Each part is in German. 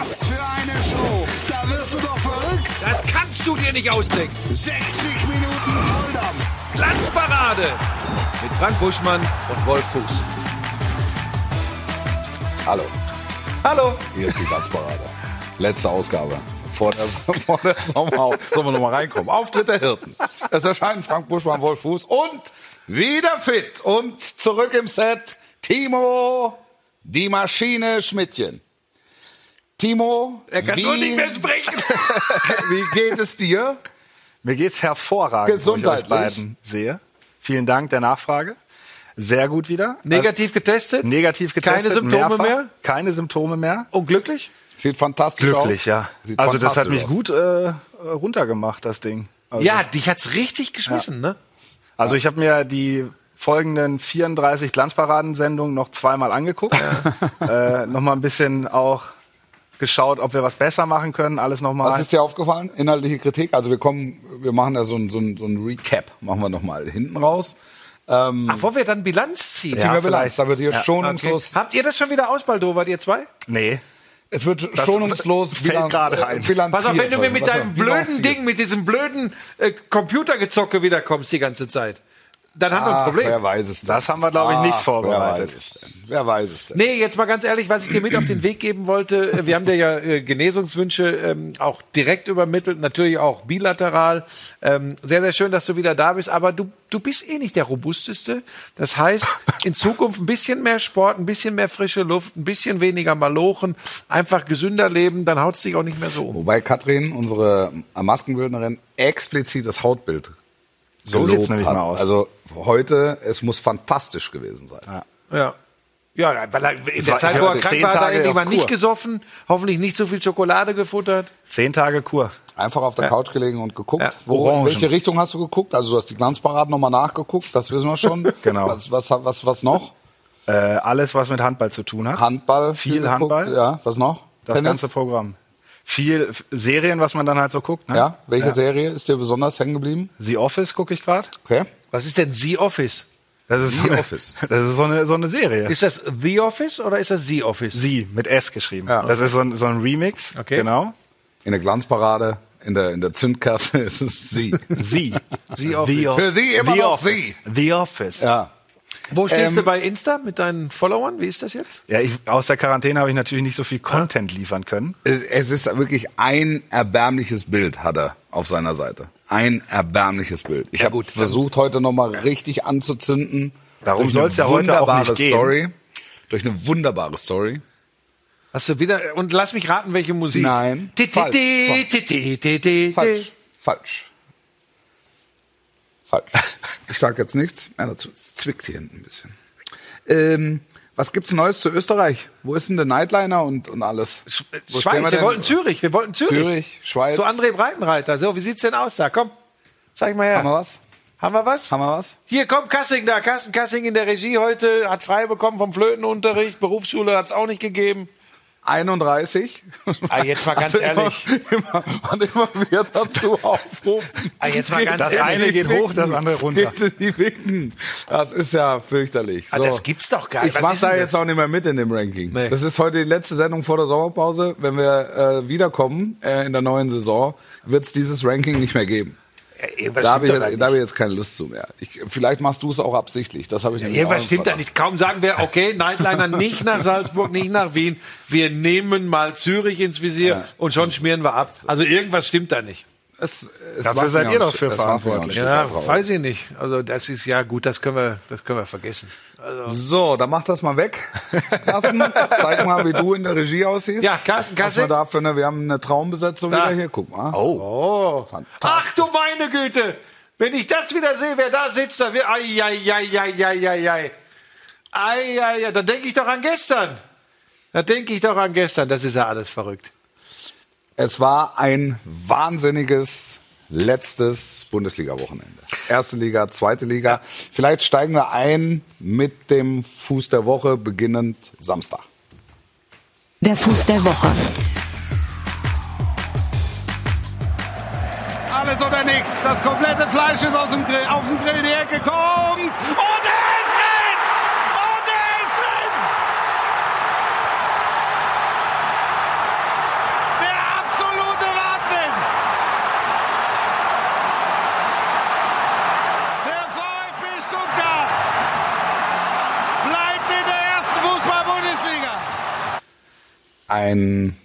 Was für eine Show! Da wirst du doch verrückt! Das kannst du dir nicht ausdenken. 60 Minuten Volldampf! Glanzparade mit Frank Buschmann und Wolf Fuß. Hallo, Hallo. hier ist die Glanzparade. Letzte Ausgabe. Vor der, vor der Sommerpause. Sollen wir nochmal reinkommen? Auftritt der Hirten. Es erscheinen Frank Buschmann, Wolf Fuß und wieder fit und zurück im Set Timo, die Maschine Schmidtchen. Timo, Er kann wie, nur nicht mehr sprechen. wie geht es dir? Mir geht's hervorragend, wo ich euch Gesundheitlich. beiden sehe. Vielen Dank der Nachfrage. Sehr gut wieder. Negativ getestet? Negativ getestet. Keine Symptome mehrfach. mehr? Keine Symptome mehr. Und glücklich? Sieht fantastisch aus. Glücklich, ja. Sieht Also das hat mich aus. gut äh, runtergemacht, das Ding. Also, Ja, dich hat's richtig geschmissen, ne? Also ich habe mir die folgenden 34 Glanzparadensendungen noch zweimal angeguckt. äh, nochmal ein bisschen auch geschaut, ob wir was besser machen können. Alles nochmal. Was ist dir aufgefallen? Inhaltliche Kritik? Also wir kommen, wir machen ja so ein, so ein, so ein Recap, machen wir nochmal hinten raus. Ach, wollen wir dann Bilanz ziehen? Ziehen wir Bilanz, vielleicht. da wird hier Ja, Okay. schonungslos, Habt ihr das schon wieder ausbaldowert, ihr zwei? Nee. es wird schonungslos fällt gerade ein. bilanziert. Pass auf, wenn du mir mit deinem blöden. Ding, mit diesem blöden äh, Computergezocke wiederkommst die ganze Zeit, dann haben wir ein Ach, Problem. wer weiß es denn? Das haben wir, glaube ich, nicht Ach, vorbereitet. Wer weiß es denn? Wer weiß es denn? Nee, jetzt mal ganz ehrlich, was ich dir mit auf den Weg geben wollte, äh, wir haben dir ja äh, Genesungswünsche ähm, auch direkt übermittelt, natürlich auch bilateral. Ähm, sehr, sehr schön, dass du wieder da bist, aber du, du bist eh nicht der robusteste. Das heißt, in Zukunft ein bisschen mehr Sport, ein bisschen mehr frische Luft, ein bisschen weniger Malochen, einfach gesünder leben, dann haut es dich auch nicht mehr so um. Wobei Katrin, unsere Maskenbildnerin, explizit das Hautbild So gelobt sieht's nämlich hat. mal aus. Also heute, es muss fantastisch gewesen sein. Ja. Ja, weil er in der war- Zeit, wo er krank zehn war, hat er nicht gesoffen, hoffentlich nicht so viel Schokolade gefuttert. Zehn Tage Kur. Einfach auf der Couch gelegen und geguckt. Ja, Wo, in welche Richtung hast du geguckt? Also du hast die Glanzparaden nochmal nachgeguckt, das wissen wir schon. Genau. Was, was, was, was noch? Äh, alles, was mit Handball zu tun hat. Handball. Viel geguckt. Handball. Ja, was noch? Das Tennis? ganze Programm. Viel Serien, was man dann halt so guckt. Ne? Ja, welche Serie ist dir besonders hängen geblieben? The Office gucke ich gerade. Okay. Was ist denn The Office? Das ist The so eine, Office. Das ist so eine, so eine Serie. Ist das The Office oder ist das The Office? Sie mit S geschrieben. Ja. Das ist so ein, so ein Remix. Okay. Genau. In der Glanzparade, in der, in der Zündkerze ist es sie. Sie. The Office. Für sie immer The noch Office. sie. The Office. Ja. Ja. Wo stehst Ähm, du bei Insta mit deinen Followern? Wie ist das jetzt? ich, aus der Quarantäne habe ich natürlich nicht so viel Content liefern können. Es ist wirklich ein erbärmliches Bild, hat er auf seiner Seite. Ein erbärmliches Bild. Ich Ja, habe versucht, heute nochmal richtig anzuzünden. Darum soll's eine ja heute auch wunderbare nicht gehen. Story. Durch eine wunderbare Story. Hast du wieder und lass mich raten, welche Musik? Nein. Falsch. Falsch. Falsch. Ich sage jetzt nichts mehr dazu. Es zwickt hier hinten ein bisschen. Ähm, was gibt's Neues zu Österreich? Wo ist denn der Nightliner und, und alles? Wo stehen Schweiz, wir, denn? wollten Zürich, wir wollten Zürich. Zürich, Schweiz. Zu André Breitenreiter. So, wie sieht's denn aus da? Komm, zeig mal her. Haben wir was? Haben wir was? Haben wir was? Hier, komm, Kassing da. Carsten Kassing in der Regie heute, hat frei bekommen vom Flötenunterricht. Berufsschule hat's auch nicht gegeben. 31. Ah, jetzt mal ganz Also ehrlich. Immer, immer, und immer wieder dazu aufrufen. Ah, jetzt mal ganz Das ehrlich. eine geht hoch, das andere runter. Die Winken. Das ist ja fürchterlich. Ah, das gibt's doch gar nicht. Ich mach da jetzt das? auch nicht mehr mit in dem Ranking. Nee. Das ist heute die letzte Sendung vor der Sommerpause. Wenn wir äh, wiederkommen äh, in der neuen Saison, wird es dieses Ranking nicht mehr geben. Irgendwas Da habe ich, da hab ich jetzt keine Lust zu mehr. Ich, vielleicht machst du es auch absichtlich. Das habe ich nämlich Irgendwas stimmt da nicht. Kaum sagen wir, okay, Nightliner nicht nach Salzburg, nicht nach Wien. Wir nehmen mal Zürich ins Visier Ja. und schon schmieren wir ab. Also irgendwas stimmt da nicht. Es, es Dafür seid ihr doch für verantwortlich. Ja, traurig. weiß ich nicht. Also das ist ja gut, das können wir, das können wir vergessen. Also, So, dann mach das mal weg. Carsten, zeig mal, wie du in der Regie aussiehst. Ja, Carsten, Was Carsten. wir da für eine, wir haben eine Traumbesetzung Da. wieder hier. Guck mal. oh. Ach du meine Güte! Wenn ich das wieder sehe, wer da sitzt, da wird, ai, ai, ai, ai, ai, ai, ai. Ai, ai, ai, da denke ich doch an gestern. Da denke ich doch an gestern. Das ist ja alles verrückt. Es war ein wahnsinniges letztes Bundesliga-Wochenende. Erste Liga, zweite Liga. Vielleicht steigen wir ein mit dem Fuß der Woche, beginnend Samstag. Der Fuß der Woche. Alles oder nichts. Das komplette Fleisch ist aus dem Grill, auf dem Grill. Die Ecke kommt. Und ein,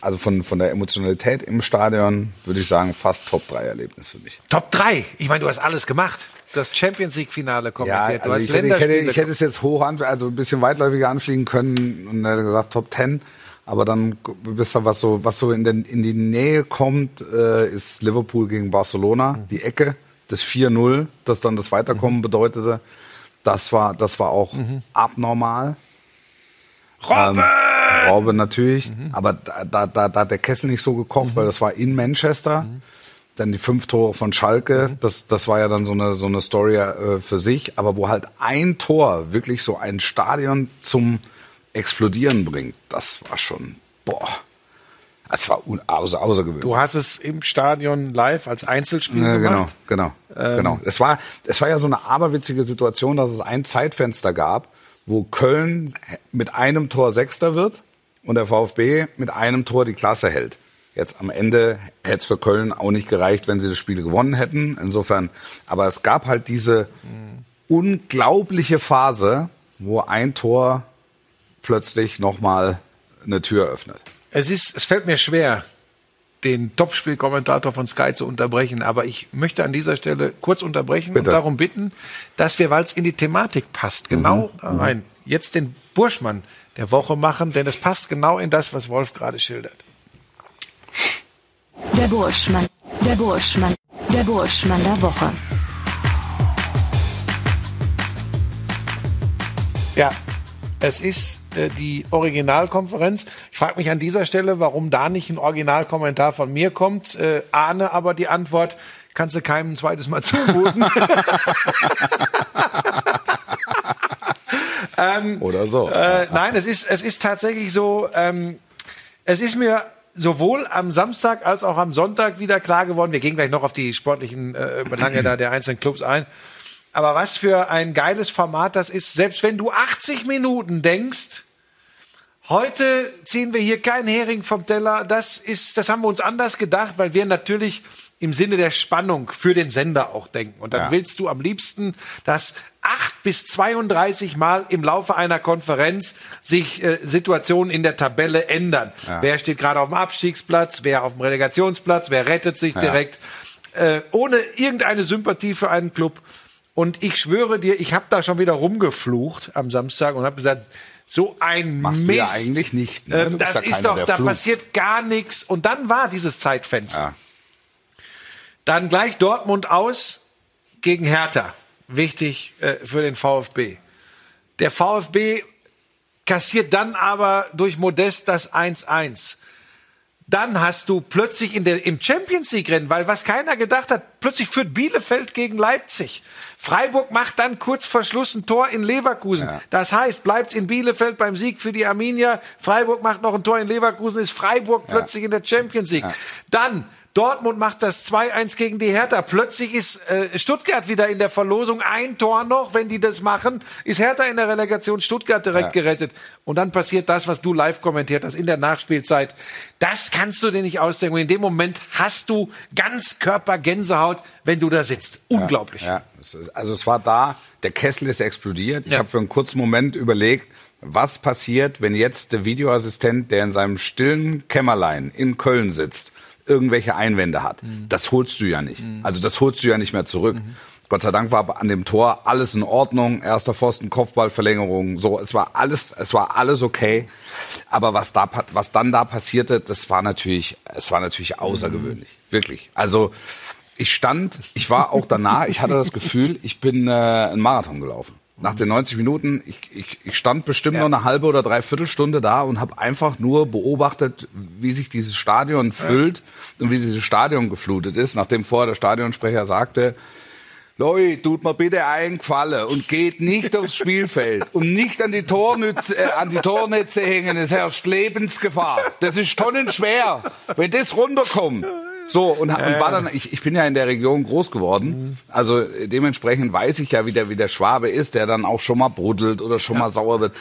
also von, von der Emotionalität im Stadion würde ich sagen, fast Top-3-Erlebnis für mich. Top 3. Ich meine, du hast alles gemacht. Das Champions League-Finale Ja, kommentiert. du also hast ich hätte, ich, hätte, ich hätte es jetzt hoch an, also ein bisschen weitläufiger anfliegen können und hätte gesagt Top 10. Aber dann bist du was so, was so in, den, in die Nähe kommt, äh, ist Liverpool gegen Barcelona, Mhm. die Ecke, das 4-0, das dann das Weiterkommen Mhm. bedeutete. Das war, das war auch abnormal. Robben! Ähm, Robben natürlich, Mhm. aber da, da, da, da hat der Kessel nicht so gekocht, weil das war in Manchester. Mhm. Dann die fünf Tore von Schalke, das, das war ja dann so eine, so eine Story äh, für sich, aber wo halt ein Tor wirklich so ein Stadion zum Explodieren bringt, das war schon, boah, das war außer, außergewöhnlich. Du hast es im Stadion live als Einzelspiel Ja, genau, gemacht. genau, genau. Es war, es war ja so eine aberwitzige Situation, dass es ein Zeitfenster gab, wo Köln mit einem Tor Sechster wird und der VfB mit einem Tor die Klasse hält. Jetzt am Ende hätte es für Köln auch nicht gereicht, wenn sie das Spiel gewonnen hätten. Insofern, aber es gab halt diese unglaubliche Phase, wo ein Tor plötzlich nochmal eine Tür öffnet. Es ist, es fällt mir schwer, den Topspielkommentator von Sky zu unterbrechen, aber ich möchte an dieser Stelle kurz unterbrechen Bitte. und darum bitten, dass wir, weil es in die Thematik passt, genau da rein, jetzt den Burschmann der Woche machen, denn es passt genau in das, was Wolf gerade schildert. Der Burschmann. Der Burschmann. Der Burschmann der Woche. Ja, es ist äh, die Originalkonferenz. Ich frage mich an dieser Stelle, warum da nicht ein Originalkommentar von mir kommt. Äh, ahne aber die Antwort, kannst du keinem ein zweites Mal zumuten. Oder so. Äh, nein, es ist, es ist tatsächlich so, ähm, es ist mir sowohl am Samstag als auch am Sonntag wieder klar geworden. Wir gehen gleich noch auf die sportlichen äh, Belange da der einzelnen Clubs ein. Aber was für ein geiles Format das ist, selbst wenn du 80 Minuten denkst, heute ziehen wir hier keinen Hering vom Teller, das ist, das haben wir uns anders gedacht, weil wir natürlich im Sinne der Spannung für den Sender auch denken. Und dann Ja. willst du am liebsten, dass acht bis 32 Mal im Laufe einer Konferenz sich äh, Situationen in der Tabelle ändern. Wer steht gerade auf dem Abstiegsplatz, wer auf dem Relegationsplatz, wer rettet sich direkt, äh, ohne irgendeine Sympathie für einen Club. Und ich schwöre dir, ich habe da schon wieder rumgeflucht am Samstag und habe gesagt, so ein Machst du Mist. ja eigentlich nicht, ne? Ähm, Du das ja ist doch, da flucht. passiert gar nichts. Und dann war dieses Zeitfenster. Ja. Dann gleich Dortmund aus gegen Hertha. Wichtig äh, für den VfB. Der VfB kassiert dann aber durch Modest das 1-1. Dann hast du plötzlich in der, im Champions League Rennen, weil was keiner gedacht hat, plötzlich führt Bielefeld gegen Leipzig. Freiburg macht dann kurz vor Schluss ein Tor in Leverkusen. Das heißt, bleibt in Bielefeld beim Sieg für die Arminia. Freiburg macht noch ein Tor in Leverkusen, ist Freiburg plötzlich in der Champions League. Dann Dortmund macht das 2-1 gegen die Hertha. Plötzlich ist äh, Stuttgart wieder in der Verlosung. Ein Tor noch, wenn die das machen, ist Hertha in der Relegation Stuttgart direkt gerettet. Und dann passiert das, was du live kommentiert hast in der Nachspielzeit. Das kannst du dir nicht ausdenken. Und in dem Moment hast du ganz Körpergänsehaut, wenn du da sitzt. Unglaublich. Ja, ist, also es war da, der Kessel ist explodiert. Ich Ja. habe für einen kurzen Moment überlegt, was passiert, wenn jetzt der Videoassistent, der in seinem stillen Kämmerlein in Köln sitzt, irgendwelche Einwände hat. Mhm. Das holst du ja nicht. Also das holst du ja nicht mehr zurück. Gott sei Dank war an dem Tor alles in Ordnung. Erster Pfosten, Kopfballverlängerung, so. Es war alles, es war alles okay. Aber was da, was dann da passierte, das war natürlich, es war natürlich außergewöhnlich. Wirklich. Also, ich stand, ich war auch danach, ich hatte das Gefühl, ich bin äh, einen Marathon gelaufen. Nach den 90 Minuten, ich, ich, ich stand bestimmt noch eine halbe oder dreiviertel Stunde da und habe einfach nur beobachtet, wie sich dieses Stadion füllt und wie dieses Stadion geflutet ist, nachdem vorher der Stadionsprecher sagte, Leute, tut mir bitte einen Gefallen und geht nicht aufs Spielfeld und nicht an die, Tornütze, äh, an die Tornetze hängen. Es herrscht Lebensgefahr. Das ist tonnenschwer, wenn das runterkommt. So, und, und war dann, ich, ich bin ja in der Region groß geworden, also äh, dementsprechend weiß ich ja, wie der, wie der Schwabe ist, der dann auch schon mal bruddelt oder schon mal sauer wird.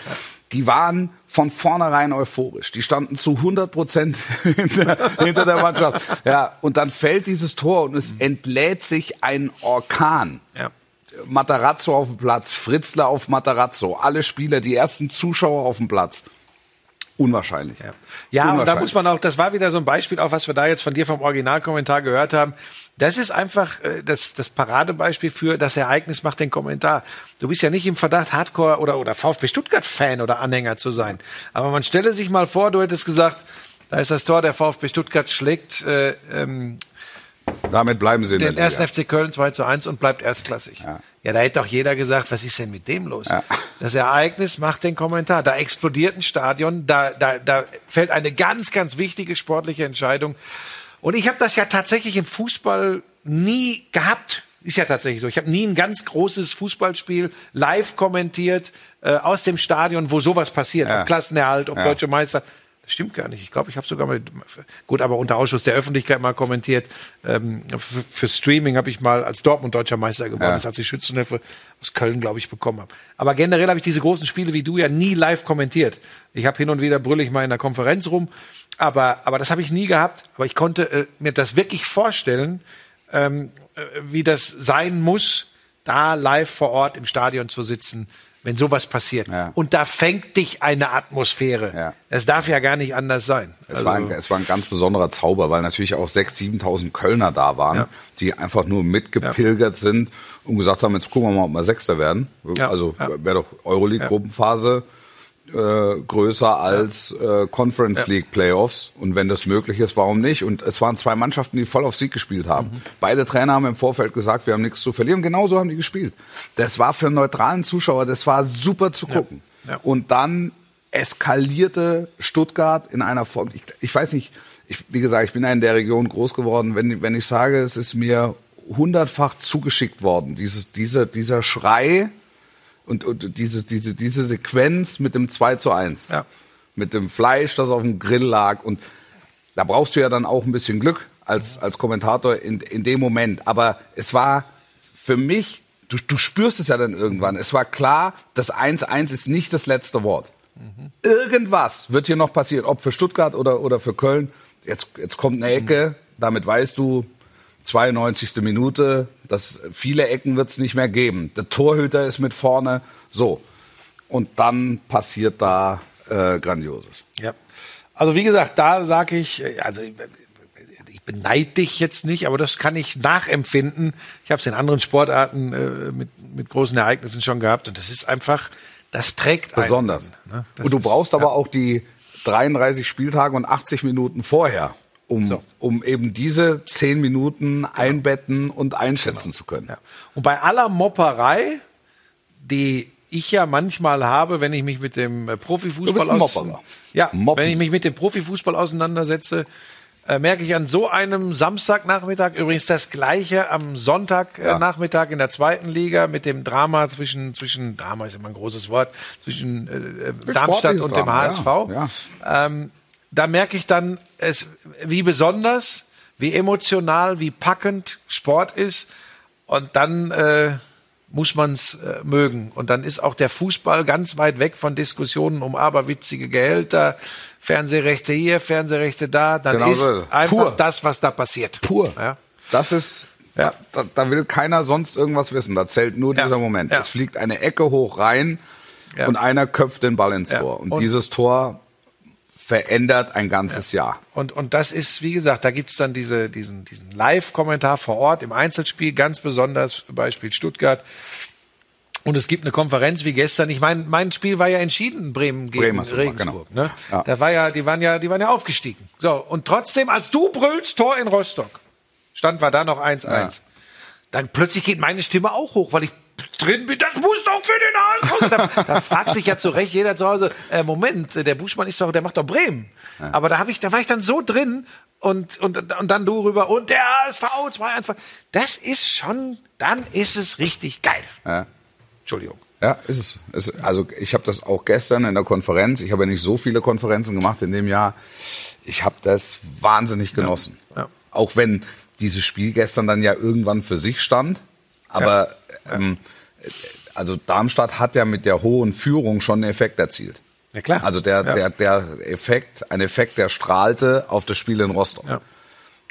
Die waren von vornherein euphorisch. Die standen zu 100 Prozent hinter, hinter der Mannschaft. Ja, und dann fällt dieses Tor und es entlädt sich ein Orkan. Ja. Matarazzo auf dem Platz, Fritzler auf Matarazzo, alle Spieler, die ersten Zuschauer auf dem Platz. Unwahrscheinlich. Ja, ja und da Unwahrscheinlich. muss man auch, das war wieder so ein Beispiel, auch was wir da jetzt von dir vom Originalkommentar gehört haben. Das ist einfach äh, das, das Paradebeispiel für das Ereignis macht den Kommentar. Du bist ja nicht im Verdacht, Hardcore oder, oder VfB Stuttgart-Fan oder Anhänger zu sein. Aber man stelle sich mal vor, du hättest gesagt, da ist das Tor, der VfB Stuttgart schlägt äh, ähm, Damit bleiben sie in den der ersten FC Köln 2 zu 1 und bleibt erstklassig. Ja. Ja. da hätte doch jeder gesagt, was ist denn mit dem los? Ja. Das Ereignis macht den Kommentar. Da explodiert ein Stadion, da, da, da fällt eine ganz, ganz wichtige sportliche Entscheidung. Und ich habe das ja tatsächlich im Fußball nie gehabt. Ist ja tatsächlich so. Ich habe nie ein ganz großes Fußballspiel live kommentiert äh, aus dem Stadion, wo sowas passiert. Ja. Ob Klassenerhalt, ob Ja. Deutsche Meister. Das stimmt gar nicht. Ich glaube, ich habe sogar mal, gut, aber unter Ausschuss der Öffentlichkeit mal kommentiert. Ähm, für, für Streaming habe ich mal als Dortmund deutscher Meister geworden, Ja. das als ich Schützenhilfe aus Köln, glaube ich, bekommen habe. Aber generell habe ich diese großen Spiele wie du ja nie live kommentiert. Ich habe hin und wieder brülle ich mal in der Konferenz rum, aber, aber das habe ich nie gehabt. Aber ich konnte äh, mir das wirklich vorstellen, ähm, äh, wie das sein muss, da live vor Ort im Stadion zu sitzen, wenn sowas passiert. Ja. Und da fängt dich eine Atmosphäre. Ja. Es darf ja gar nicht anders sein. Es, war ein, es war ein ganz besonderer Zauber, weil natürlich auch 6.000, 7.000 Kölner da waren, Ja. die einfach nur mitgepilgert sind und gesagt haben, jetzt gucken wir mal, ob wir Sechster werden. Also wäre doch Euroleague-Gruppenphase äh, größer als äh, Conference League Playoffs. Und wenn das möglich ist, warum nicht? Und es waren zwei Mannschaften, die voll auf Sieg gespielt haben. Mhm. Beide Trainer haben im Vorfeld gesagt, wir haben nichts zu verlieren. Genauso haben die gespielt. Das war für einen neutralen Zuschauer, das war super zu gucken. Ja. Und dann eskalierte Stuttgart in einer Form. Ich, ich weiß nicht, ich, wie gesagt, ich bin ja in der Region groß geworden. Wenn, wenn ich sage, es ist mir hundertfach zugeschickt worden, dieses, dieser, dieser Schrei und, und diese, diese, diese Sequenz mit dem 2 zu 1. Ja. Mit dem Fleisch, das auf dem Grill lag. Und da brauchst du ja dann auch ein bisschen Glück als, als Kommentator in, in dem Moment. Aber es war für mich, du, du spürst es ja dann irgendwann, es war klar, das 1-1 ist nicht das letzte Wort. Irgendwas wird hier noch passieren, ob für Stuttgart oder, oder für Köln. Jetzt, jetzt kommt eine Ecke, damit weißt du, 92. Minute, das, viele Ecken wird es nicht mehr geben. Der Torhüter ist mit vorne, so. Und dann passiert da äh, Grandioses. Ja. Also wie gesagt, da sage ich, äh, also ich- beneide dich jetzt nicht, aber das kann ich nachempfinden. Ich habe es in anderen Sportarten äh, mit, mit großen Ereignissen schon gehabt und das ist einfach, das trägt einen, Besonders. ne? Das Und du ist- brauchst aber ja. auch die 33 Spieltage und 80 Minuten vorher, um, So. um eben diese 10 Minuten einbetten und einschätzen zu können. Ja. Und bei aller Mopperei, die ich ja manchmal habe, wenn ich mich mit dem äh, Profifußball aus- ja, Moppen. wenn ich mich mit dem Profifußball auseinandersetze, äh, merke ich an so einem Samstagnachmittag übrigens das gleiche am Sonntagnachmittag Ja. äh, Nachmittag in der zweiten Liga mit dem Drama zwischen zwischen Drama ist immer ein großes Wort zwischen äh, Darmstadt sportliches und dem Drama, HSV. ja, Ähm, da merke ich dann, es, wie besonders, wie emotional, wie packend Sport ist. Und dann äh, muss man es äh, mögen. Und dann ist auch der Fußball ganz weit weg von Diskussionen um aberwitzige Gehälter, Fernsehrechte hier, Fernsehrechte da. Dann Genau ist so. einfach Pur. das, was da passiert. Pur. Ja. Das ist, Ja. da, da will keiner sonst irgendwas wissen. Da zählt nur Ja. dieser Moment. Ja. Es fliegt eine Ecke hoch rein Ja. und einer köpft den Ball ins. Tor. Und, Und- dieses Tor verändert ein ganzes Jahr. Und, und das ist, wie gesagt, da gibt's dann diese, diesen, diesen Live-Kommentar vor Ort im Einzelspiel, ganz besonders Beispiel Stuttgart. Und es gibt eine Konferenz wie gestern. Ich meine, mein Spiel war ja entschieden, Bremen gegen du gemacht, Regensburg. genau. Ne? Ja. Da war ja, die waren ja, die waren ja aufgestiegen. So und trotzdem, als du brüllst, Tor in Rostock, stand war da noch 1-1. Ja. Dann plötzlich geht meine Stimme auch hoch, weil ich drin bin. Das muss doch für den HSV. Da, da fragt sich ja zu Recht jeder zu Hause: äh, Moment, der Buschmann ist doch, der macht doch Bremen. Aber da habe ich, da war ich dann so drin und und und dann du rüber und der HSV 2 einfach. Das ist schon, dann ist es richtig geil. Ja. Entschuldigung. Ja, ist es. es also ich habe das auch gestern in der Konferenz. Ich habe ja nicht so viele Konferenzen gemacht in dem Jahr. Ich habe das wahnsinnig genossen. Ja. Auch wenn dieses Spiel gestern dann ja irgendwann für sich stand. Aber Ähm, also Darmstadt hat ja mit der hohen Führung schon einen Effekt erzielt. Ja, klar. Also der, Ja. der, der Effekt, ein Effekt, der strahlte auf das Spiel in Rostock. Ja.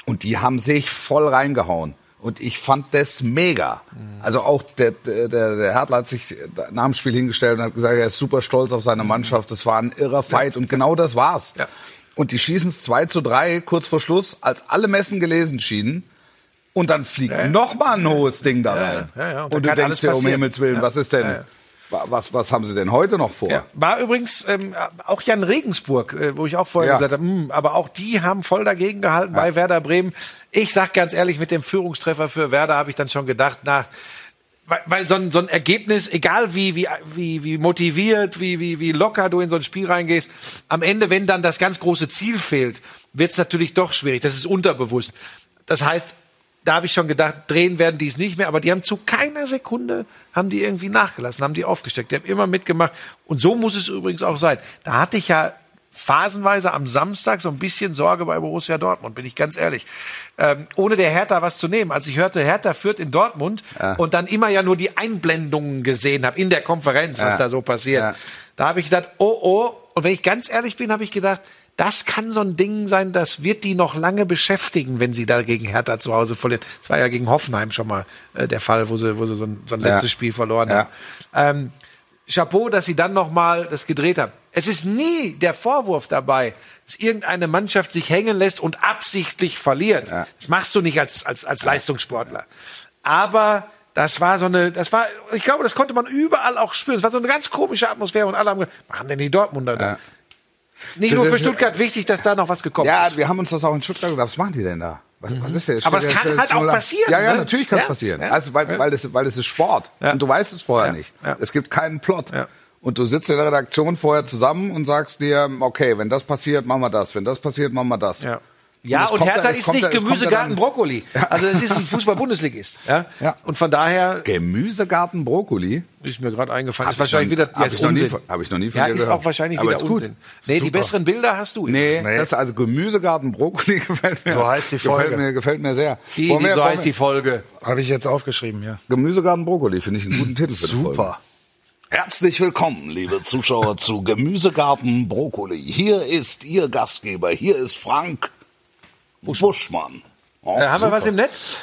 Und die haben sich voll reingehauen. Und ich fand das mega. Also auch der, der, der Hertler hat sich nach dem Spiel hingestellt und hat gesagt, er ist super stolz auf seine Mannschaft. Das war ein irrer Fight und genau das war's. Ja. Und die schießen es 2 zu 3 kurz vor Schluss, als alle Messen gelesen schienen. Und dann fliegt noch mal ein hohes Ding da rein. ja, ja. Und Und, du denkst dir, um. Himmels Willen, Ja. was ist denn, Ja, ja. wa- was, was haben sie denn heute noch vor? Ja. War übrigens ähm, auch Jan Regensburg, äh, wo ich auch vorher Ja. gesagt habe, hm, aber auch die haben voll dagegen gehalten bei Werder Bremen. Ich sag ganz ehrlich, mit dem Führungstreffer für Werder habe ich dann schon gedacht, na, weil, weil so, ein, so ein Ergebnis, egal wie, wie, wie, wie motiviert, wie, wie, wie locker du in so ein Spiel reingehst, am Ende, wenn dann das ganz große Ziel fehlt, wird es natürlich doch schwierig. Das ist unterbewusst. Das heißt, da habe ich schon gedacht, drehen werden die es nicht mehr, aber die haben zu keiner Sekunde, haben die irgendwie nachgelassen, haben die aufgesteckt, die haben immer mitgemacht und so muss es übrigens auch sein. Da hatte ich ja phasenweise am Samstag so ein bisschen Sorge bei Borussia Dortmund, bin ich ganz ehrlich. Ähm, ohne der Hertha was zu nehmen. Als ich hörte, Hertha führt in Dortmund und dann immer ja nur die Einblendungen gesehen habe in der Konferenz, was Ja. da so passiert. Ja. Da habe ich gedacht, oh oh. Und wenn ich ganz ehrlich bin, habe ich gedacht, das kann so ein Ding sein, das wird die noch lange beschäftigen, wenn sie da gegen Hertha zu Hause verlieren. Das war ja gegen Hoffenheim schon mal äh, der Fall, wo sie, wo sie so ein, so ein Ja. letztes Spiel verloren Ja. haben. Ähm, Chapeau, dass sie dann noch mal das gedreht haben. Es ist nie der Vorwurf dabei, dass irgendeine Mannschaft sich hängen lässt und absichtlich verliert. Ja. Das machst du nicht als, als, als Leistungssportler. Aber das war so eine, das war, ich glaube, das konnte man überall auch spüren. Es war so eine ganz komische Atmosphäre und alle haben gesagt, machen denn die Dortmunder da? Ja. Nicht nur für Stuttgart wichtig, dass da noch was gekommen Ja, ist. wir haben uns das auch in Stuttgart gesagt. Was machen die denn da? Was, was ist denn? Aber es kann halt auch passieren, Ja, ja, ne? natürlich kann es Ja, passieren. ja, Also, weil, ja. weil, das, weil es ist Sport. Ja. Und du weißt es vorher Ja, nicht. ja. Es gibt keinen Plot. Ja. Und du sitzt in der Redaktion vorher zusammen und sagst dir, okay, wenn das passiert, machen wir das. Wenn das passiert, machen wir das. Ja. Ja, und, kommt Hertha es ist nicht kommt Gemüsegarten dann- Brokkoli. Also es ist ein Fußball-Bundesligist. Ja? Ja. Und von daher Gemüsegarten Brokkoli. ist mir gerade eingefallen. Hab ist wahrscheinlich ich noch- wieder hab jetzt ich noch nie Unsinn. hab ich noch nie von ja, ist gehört. auch wahrscheinlich Aber wieder ist gut. Unsinn. Nee, die besseren Bilder hast du. Nee, Nee. das also Gemüsegarten Brokkoli gefällt mir. So heißt die Folge. Gefällt mir, gefällt mir sehr. Wie wir- so heißt die Folge. Habe ich jetzt aufgeschrieben, ja. Gemüsegarten Brokkoli finde ich einen guten Titel für die Folge. Super. Herzlich willkommen, liebe Zuschauer, zu Gemüsegarten Brokkoli. Hier ist Ihr Gastgeber, hier ist Frank Buschmann. Oh, Äh, haben wir was im Netz?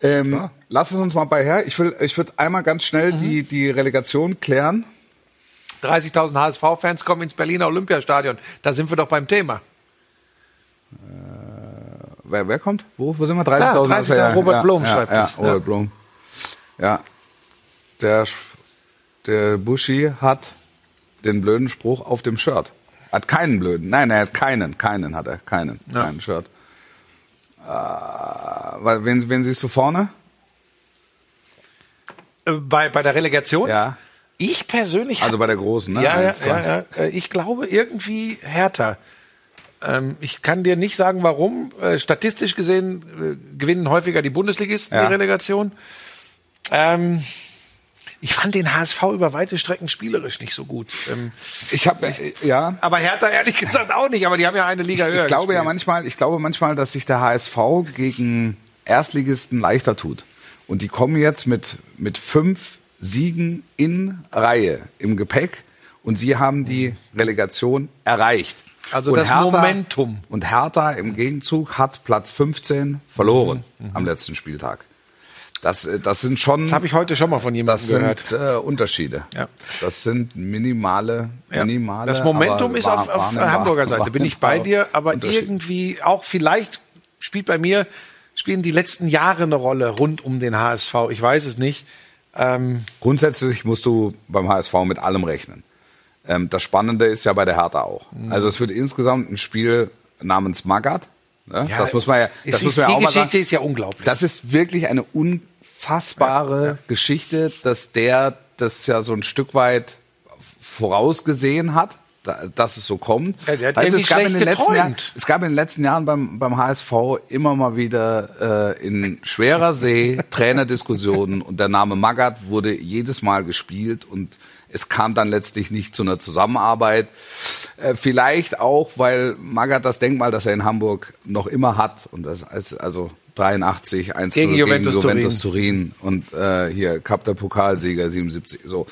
Ähm, lass es uns mal bei her. Ich will, ich würde einmal ganz schnell Mhm. die, die Relegation klären. 30.000 HSV-Fans kommen ins Berliner Olympiastadion. Da sind wir doch beim Thema. Wer, wer kommt? Wo, wo sind wir? 30.000. Ja, 30.000, Ist ja- Robert ja, Blom ja, schreibt ja, das, Robert ja. Blom. Ja. Der, der Buschi hat den blöden Spruch auf dem Shirt. Hat keinen blöden. Nein, er hat keinen. Keinen hat er. Keinen. Keinen Shirt. Äh, wen, wen siehst du vorne? Äh, bei, bei der Relegation? Ja. Ich persönlich Also bei der großen, ne? Ja, ja, ja, ja. Äh, Ich glaube irgendwie härter. Ähm, ich kann dir nicht sagen, warum. Äh, statistisch gesehen gewinnen häufiger die Bundesligisten Ja. die Relegation. Ähm, ich fand den HSV über weite Strecken spielerisch nicht so gut. Ähm, Ich habe ja. aber Hertha ehrlich gesagt auch nicht. Aber die haben ja eine Liga höher. Ich glaube ja gespielt. manchmal, ich glaube manchmal, dass sich der HSV gegen Erstligisten leichter tut. Und die kommen jetzt mit, mit fünf Siegen in Reihe im Gepäck und sie haben die Relegation erreicht. Also und das Momentum. Und Hertha im Gegenzug hat Platz 15 verloren Mhm. am letzten Spieltag. Das, äh, das sind schon Das habe ich heute schon mal von jemandem das sind gehört. äh, Unterschiede. Ja. Das sind minimale, Ja. minimale. Das Momentum ist auf, wahr- auf wahrnehmbare- Hamburger Seite, bin ich bei dir, aber irgendwie auch vielleicht spielt bei mir, spielen die letzten Jahre eine Rolle rund um den HSV. Ich weiß es nicht. Ähm, Grundsätzlich musst du beim HSV mit allem rechnen. Ähm, das Spannende ist ja bei der Hertha auch. Mhm. Also es wird insgesamt ein Spiel namens Magath. Ne? das muss man ja, das ist, muss man die ja auch mal Geschichte sagen. ist ja unglaublich. Das ist wirklich eine unfassbare Geschichte, dass der das ja so ein Stück weit vorausgesehen hat, da- dass es so kommt. Ja, irgendwie es, gab in den letzten Jahren, es gab in den letzten Jahren beim, beim HSV immer mal wieder äh, in schwerer See Trainerdiskussionen und der Name Magath wurde jedes Mal gespielt und es kam dann letztlich nicht zu einer Zusammenarbeit. Äh, vielleicht auch, weil Magath das Denkmal, das er in Hamburg noch immer hat und das als, also 83 1 Gegen gegen Juventus Juventus Turin und äh, hier Cup der Pokalsieger 77 so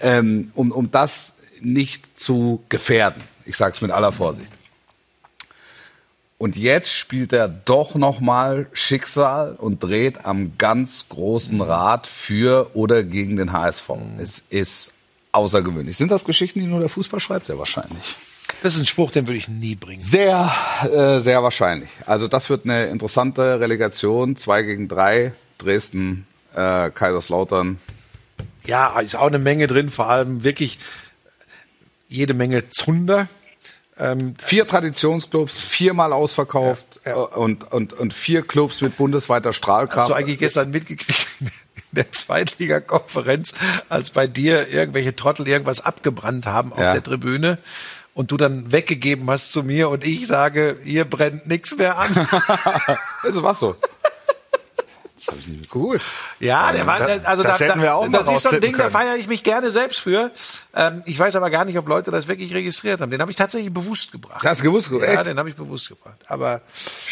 ähm, um um das nicht zu gefährden ich sage es mit aller Vorsicht Und jetzt spielt er doch noch mal Schicksal und dreht am ganz großen Rad für oder gegen den HSV. Es ist außergewöhnlich. Sind das Geschichten, die nur der Fußball schreibt? Sehr wahrscheinlich. Das ist ein Spruch, den würde ich nie bringen. Sehr, äh, sehr wahrscheinlich. Also das wird eine interessante Relegation. Zwei gegen drei. Dresden, äh, Kaiserslautern. Ja, ist auch eine Menge drin, vor allem wirklich jede Menge Zunder. Ähm, Vier Traditionsclubs, viermal ausverkauft Ja, ja. äh, Und, und, und vier Clubs mit bundesweiter Strahlkraft. Hast du eigentlich gestern mitgekriegt in der Zweitligakonferenz, als bei dir irgendwelche Trottel irgendwas abgebrannt haben auf Ja. der Tribüne und du dann weggegeben hast zu mir und ich sage, hier brennt nichts mehr an. Also was so? Habe ich nicht mitgeholt. Ja, der war, das- also das da, hätten wir auch da, das ist so ein Ding, da können. feiere ich mich gerne selbst für. Ähm, ich weiß aber gar nicht, ob Leute das wirklich registriert haben. Den habe ich tatsächlich bewusst gebracht. Hast du gewusst? Ja, Echt? den habe ich bewusst gebracht. Aber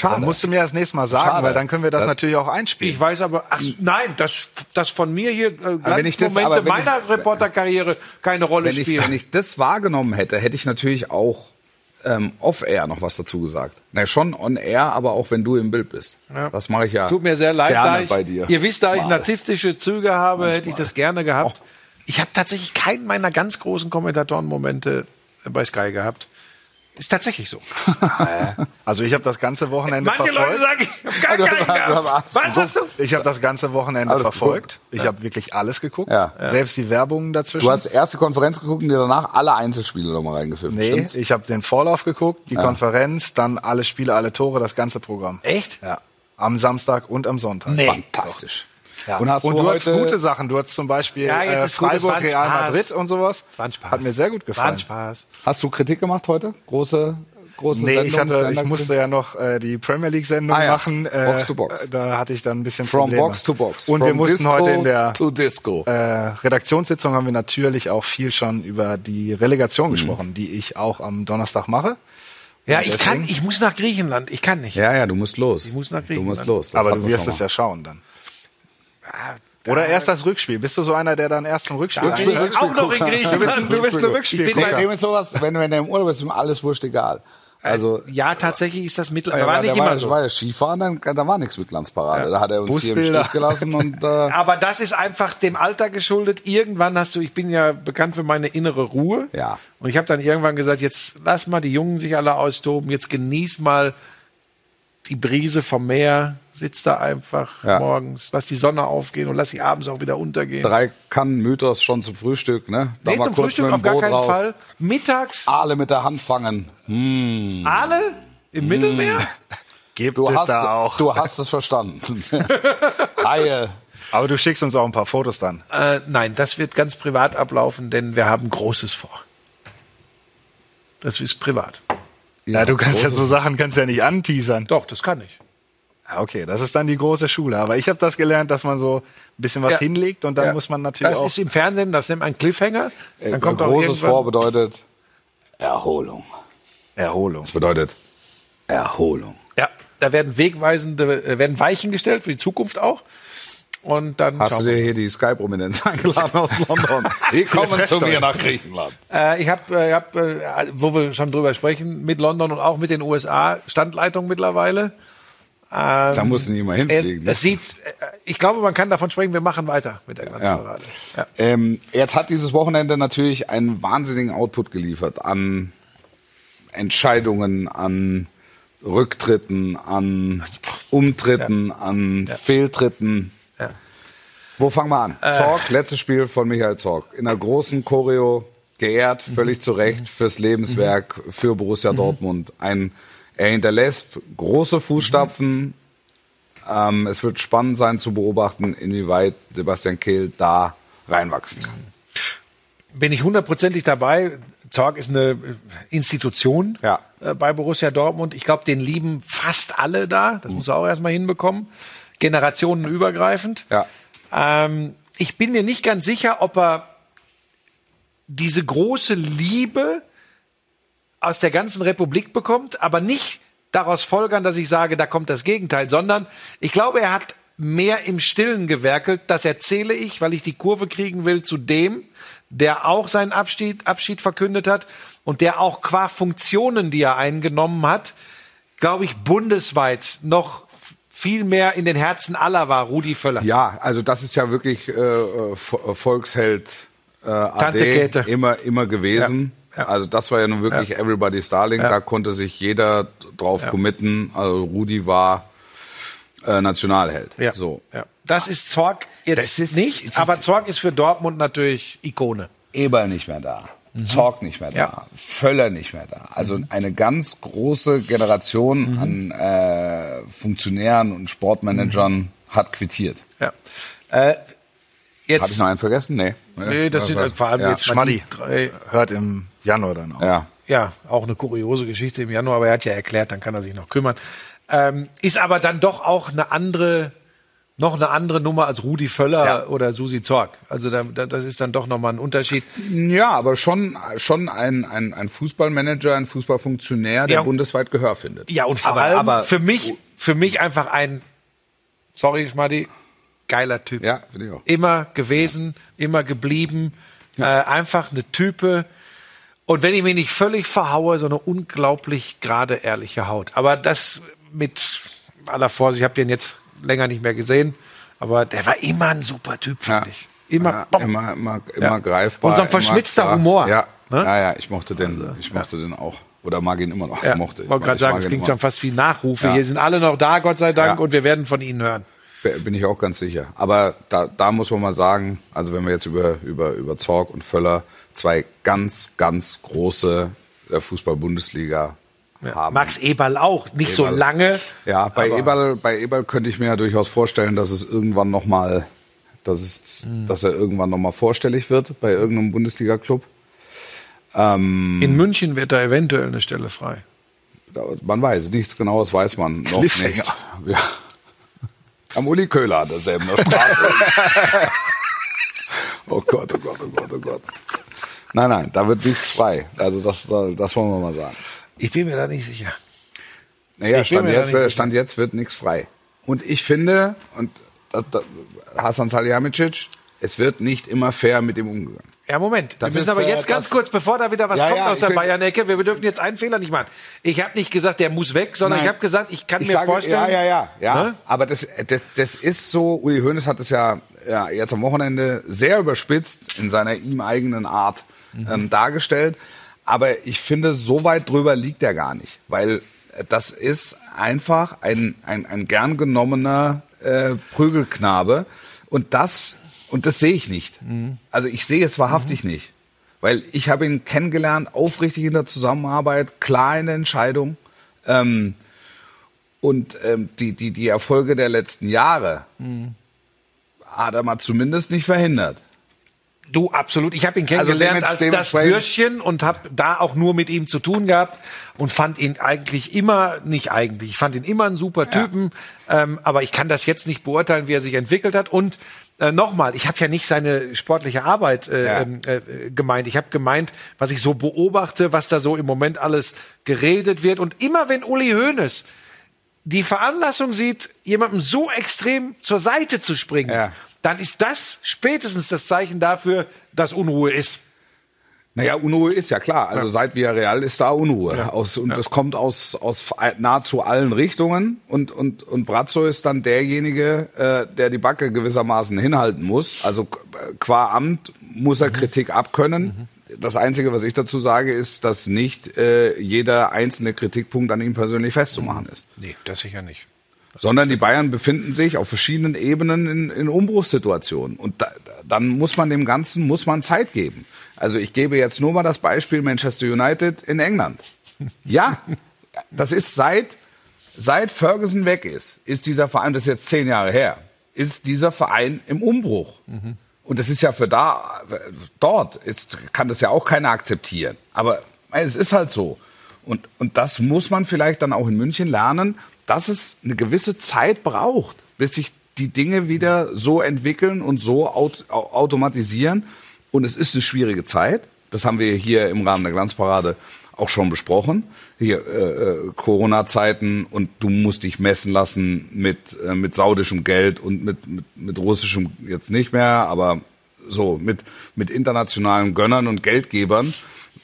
Dann musst du mir das nächste Mal sagen, Schade. weil dann können wir das Das- natürlich auch einspielen. ich weiß aber, ach, nein, das, das von mir hier äh, wenn ich das- Glanzmomente aber wenn ich- meiner Reporterkarriere keine Rolle spielen. wenn ich das wahrgenommen hätte, hätte ich natürlich auch ähm, off-air noch was dazu gesagt. Na, schon on-air, aber auch wenn du im Bild bist. Ja. Das mache ich ja Tut mir sehr leid, gerne da ich, bei dir. ihr wisst, da ich Mal. narzisstische Züge habe, hätte ich das gerne gehabt. Ich habe tatsächlich keinen meiner ganz großen Kommentatorenmomente bei Sky gehabt. Ist tatsächlich so. Also ich habe das ganze Wochenende Manche verfolgt. Leute sagen, ich habe gar keinen gehabt. Was sagst du? Ich habe das ganze Wochenende Alles verfolgt. Ich habe wirklich alles geguckt. Ja. Selbst die Werbungen dazwischen. Du hast erste Konferenz geguckt und dir danach alle Einzelspiele nochmal reingefilmt. nee, stimmt's? ich habe den Vorlauf geguckt, die Konferenz, dann alle Spiele, alle Tore, das ganze Programm. Echt? Ja. Am Samstag und am Sonntag. Nee. Fantastisch. Ja. Und hast und du du hast gute Sachen. Du hast zum Beispiel Ja, jetzt äh, Freiburg, Real Spaß. Madrid und sowas. Das war ein Spaß. Hat mir sehr gut War ein gefallen. Spaß. Hast du Kritik gemacht heute? Große, große Nee, Sendung? ich, hatte, ich musste ja noch äh, die Premier League Sendung Ah ja. machen. Äh, Box to Box. Da hatte ich dann ein bisschen From Probleme. Box to Box. Und From wir mussten Disco heute in der to Disco. äh, Redaktionssitzung haben wir natürlich auch viel schon über die Mhm. Relegation gesprochen, die ich auch am Donnerstag mache. Ja, Und ich kann, ich muss nach Griechenland. Ich kann nicht. Ja, ja, du musst los. Ich muss nach Du Griechenland. musst los. Das Aber du wir wirst es ja schauen dann. Ah, Oder erst das Rückspiel. Bist du so einer, der dann erst zum Rückspiel Da bin ich auch noch in Griechenland. Du bist ein Ich bin bei- dem ist sowas, wenn, du im Urlaub bist, ist ihm alles wurscht egal. Also, Ja, tatsächlich ist das mittlerweile. ja, war nicht immer war, so. war ja Skifahren, dann, da war nichts mit Glanzparade. Da hat er uns hier im Busbilder. Stich gelassen und äh, Aber das ist einfach dem Alter geschuldet. Irgendwann hast du, ich bin ja bekannt für meine innere Ruhe. Ja. Und ich habe dann irgendwann gesagt, jetzt lass mal die Jungen sich alle austoben, jetzt genieß mal die Brise vom Meer, sitz da einfach Ja. morgens, lass die Sonne aufgehen und lass sie abends auch wieder untergehen. drei Kannen Mythos schon zum Frühstück, ne? Da nee, mal zum kurz Frühstück mit dem auf gar keinen raus. Fall. Mittags Aale mit der Hand fangen. Hm. Aale im Mittelmeer. Gibt Du es hast, da auch. du hast es verstanden. Haie. Aber du schickst uns auch ein paar Fotos dann. Äh, nein, das wird ganz privat ablaufen, denn wir haben Großes vor. Das ist privat. Ja, du kannst ja so Sachen kannst ja nicht anteasern. Doch, das kann ich. Ja, okay, das ist dann die große Schule. Aber ich habe das gelernt, dass man so ein bisschen was Ja. hinlegt und dann Ja. muss man natürlich Das auch. ist im Fernsehen, das nennt man Cliffhanger. Dann kommt auch Großes Vor bedeutet Erholung. Erholung. Das bedeutet Erholung. Ja, da werden wegweisende, äh, werden Weichen gestellt für die Zukunft auch. Und dann Hast du dir hier die Sky-Prominenz eingeladen aus London? Die kommen zu mir nach Griechenland. Äh, ich habe, äh, hab, äh, wo wir schon drüber sprechen, mit London und auch mit den USA Standleitung mittlerweile. Da mussten die mal Äh, hinfliegen. ne? es sieht, äh, ich glaube, man kann davon sprechen, wir machen weiter mit der ganzen Ja. Parade. Ja. Ähm, jetzt hat dieses Wochenende natürlich einen wahnsinnigen Output geliefert an Entscheidungen, an Rücktritten, an Umtritten, an Fehltritten. Ja. Wo fangen wir an? Zorg, letztes Spiel von Michael Zorg. In einer großen Choreo, geehrt, völlig zu Recht fürs Lebenswerk, für Borussia Dortmund. Ein, er hinterlässt große Fußstapfen. Ähm, es wird spannend sein zu beobachten, inwieweit Sebastian Kehl da reinwachsen kann. bin ich hundertprozentig dabei. Zorg ist eine Institution Ja. äh, bei Borussia Dortmund. Ich glaube, den lieben fast alle da. Das muss er auch erstmal hinbekommen. Generationenübergreifend. Ja. Ähm, ich bin mir nicht ganz sicher, ob er diese große Liebe aus der ganzen Republik bekommt, aber nicht daraus folgern, dass ich sage, da kommt das Gegenteil, sondern ich glaube, er hat mehr im Stillen gewerkelt. Das erzähle ich, weil ich die Kurve kriegen will zu dem, der auch seinen Abschied, Abschied verkündet hat und der auch qua Funktionen, die er eingenommen hat, glaube ich, bundesweit noch viel mehr in den Herzen aller war, Rudi Völler. Ja, also das ist ja wirklich äh, Vo- Volksheld äh, Tante AD, Käthe. immer immer gewesen. Ja, ja. Also das war ja nun wirklich Everybody's Darling. Ja. Da konnte sich jeder drauf committen. Also Rudi war äh, Nationalheld. Ja. So. Ja. Das ist Zorg jetzt Das ist- nicht, es ist- aber Zorg ist für Dortmund natürlich Ikone. Eberl nicht mehr da. Zorg nicht mehr da, Mhm. Ja. Völler nicht mehr da. Also eine ganz große Generation Mhm. an äh, Funktionären und Sportmanagern hat quittiert. Ja. Äh, Habe ich jetzt, noch einen vergessen? Nee. nee, das sind Was- vor allem ja. jetzt die drei, hört im Januar dann auch. Ja. ja, auch eine kuriose Geschichte im Januar, aber er hat ja erklärt, dann kann er sich noch kümmern. Ähm, ist aber dann doch auch eine andere, noch eine andere Nummer als Rudi Völler Ja. oder Susi Zorg. Also da, da, das ist dann doch nochmal ein Unterschied. Ja, aber schon, schon ein, ein, ein Fußballmanager, ein Fußballfunktionär, der Ja. bundesweit Gehör findet. Ja, und vor aber, allem aber, für mich, für mich einfach ein, sorry, Schmaddi, geiler Typ. Ja, finde ich auch. Immer gewesen, immer geblieben. Äh, einfach eine Type. Und wenn ich mich nicht völlig verhaue, so eine unglaublich gerade ehrliche Haut. Aber das mit aller Vorsicht, ich habe den jetzt länger nicht mehr gesehen, aber der war immer ein super Typ, Ja. finde ich. Immer, ja, immer, immer, immer Ja. greifbar. Und so ein verschmitzter. Humor, Ja, ne? ja, ja, ich mochte den, ich mochte den auch. Oder mag ihn immer noch. Ja, Ich mochte. wollte gerade ich sagen, mag es ihn klingt schon fast wie Nachrufe. Ja. Hier sind alle noch da, Gott sei Dank, Ja. und wir werden von Ihnen hören. Bin ich auch ganz sicher. Aber da, da muss man mal sagen, also wenn wir jetzt über, über, über Zorg und Völler zwei ganz, ganz große der Fußball-Bundesliga haben. Max Eberl auch, nicht so Eberl. lange. Ja, bei Eberl, bei Eberl könnte ich mir ja durchaus vorstellen, dass es irgendwann noch mal, dass es, Hm. dass er irgendwann noch mal vorstellig wird bei irgendeinem Bundesliga-Club. In München wird da eventuell eine Stelle frei. Man weiß, nichts Genaues weiß man noch nicht. Ja. Am Uli Köhler hat derselben der Straße. oh Gott, oh Gott, oh Gott, oh Gott. Nein, nein, da wird nichts frei. Also das, das wollen wir mal sagen. Ich bin mir da nicht sicher. Naja, Ich Stand jetzt, wird-. Stand jetzt wird nichts frei. Und ich finde, und da, da, Hasan Salihamidzic, es wird nicht immer fair mit ihm umgegangen. Ja, Moment. Das wir müssen ist, aber äh, jetzt ganz kurz, bevor da wieder was Ja, kommt ja, aus der Bayern-Ecke, wir dürfen jetzt einen Fehler nicht machen. Ich habe nicht gesagt, der muss weg, sondern Nein. ich habe gesagt, ich kann Ich mir sage, vorstellen. ja, ja, ja, ja. Ne? Aber das, das, das ist so, Uli Hoeneß hat es ja, ja jetzt am Wochenende sehr überspitzt in seiner ihm eigenen Art Mhm. ähm, dargestellt. Aber ich finde, so weit drüber liegt er gar nicht. Weil das ist einfach ein, ein, ein gern genommener äh, Prügelknabe. Und das, und das sehe ich nicht. Mhm. Also ich sehe es wahrhaftig nicht. Weil ich habe ihn kennengelernt, aufrichtig in der Zusammenarbeit, klar in der Entscheidung. Ähm, und ähm, die, die, die Erfolge der letzten Jahre hat er mal zumindest nicht verhindert. Du, absolut. Ich habe ihn kennengelernt dements- als das Bürschchen und habe da auch nur mit ihm zu tun gehabt und fand ihn eigentlich immer, nicht eigentlich, ich fand ihn immer einen super Typen, ähm, aber ich kann das jetzt nicht beurteilen, wie er sich entwickelt hat. Und äh, nochmal, ich habe ja nicht seine sportliche Arbeit äh, Ja. ähm, äh, gemeint. Ich habe gemeint, was ich so beobachte, was da so im Moment alles geredet wird. Und immer wenn Uli Hoeneß die Veranlassung sieht, jemandem so extrem zur Seite zu springen, Ja. dann ist das spätestens das Zeichen dafür, dass Unruhe ist. Naja, Unruhe ist ja klar. Also seit Villarreal ist da Unruhe. Aus, und das kommt aus, aus nahezu allen Richtungen. Und, und, und Brazzo ist dann derjenige, äh, der die Backe gewissermaßen hinhalten muss. Also äh, qua Amt muss er Kritik abkönnen. Das Einzige, was ich dazu sage, ist, dass nicht äh, jeder einzelne Kritikpunkt an ihm persönlich festzumachen ist. Nee, das sicher nicht. sondern die Bayern befinden sich auf verschiedenen Ebenen in, in Umbruchssituationen. Und da, dann muss man dem Ganzen muss man Zeit geben. Also ich gebe jetzt nur mal das Beispiel Manchester United in England. Ja, das ist seit seit Ferguson weg ist, ist dieser Verein, das ist jetzt zehn Jahre her, ist dieser Verein im Umbruch. Und das ist ja für da dort ist, kann das ja auch keiner akzeptieren. Aber es ist halt so. Und, und das muss man vielleicht dann auch in München lernen, dass es eine gewisse Zeit braucht, bis sich die Dinge wieder so entwickeln und so aut au- automatisieren. Und es ist eine schwierige Zeit. Das haben wir hier im Rahmen der Glanzparade auch schon besprochen. Hier äh, äh, Corona-Zeiten und du musst dich messen lassen mit, äh, mit saudischem Geld und mit, mit, mit russischem jetzt nicht mehr, aber so mit, mit internationalen Gönnern und Geldgebern,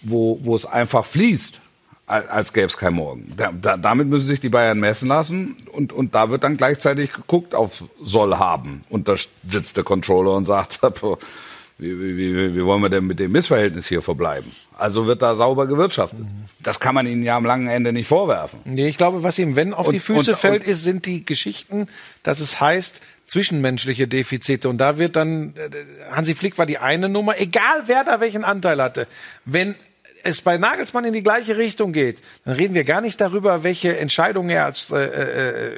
wo, wo es einfach fließt. Al- Als gäbe es kein Morgen. Da, da, damit müssen sich die Bayern messen lassen und, und da wird dann gleichzeitig geguckt auf soll haben. Und da sitzt der Controller und sagt, wie, wie, wie, wollen wir denn mit dem Missverhältnis hier verbleiben? Also wird da sauber gewirtschaftet. Das kann man ihnen ja am langen Ende nicht vorwerfen. Nee, ich glaube, was ihm, wenn auf Und- die Füße und- fällt, und- ist, sind die Geschichten, dass es heißt, zwischenmenschliche Defizite. Und da wird dann, äh, Hansi Flick war die eine Nummer, egal wer da welchen Anteil hatte. Wenn es bei Nagelsmann in die gleiche Richtung geht, dann reden wir gar nicht darüber, welche Entscheidungen er als äh,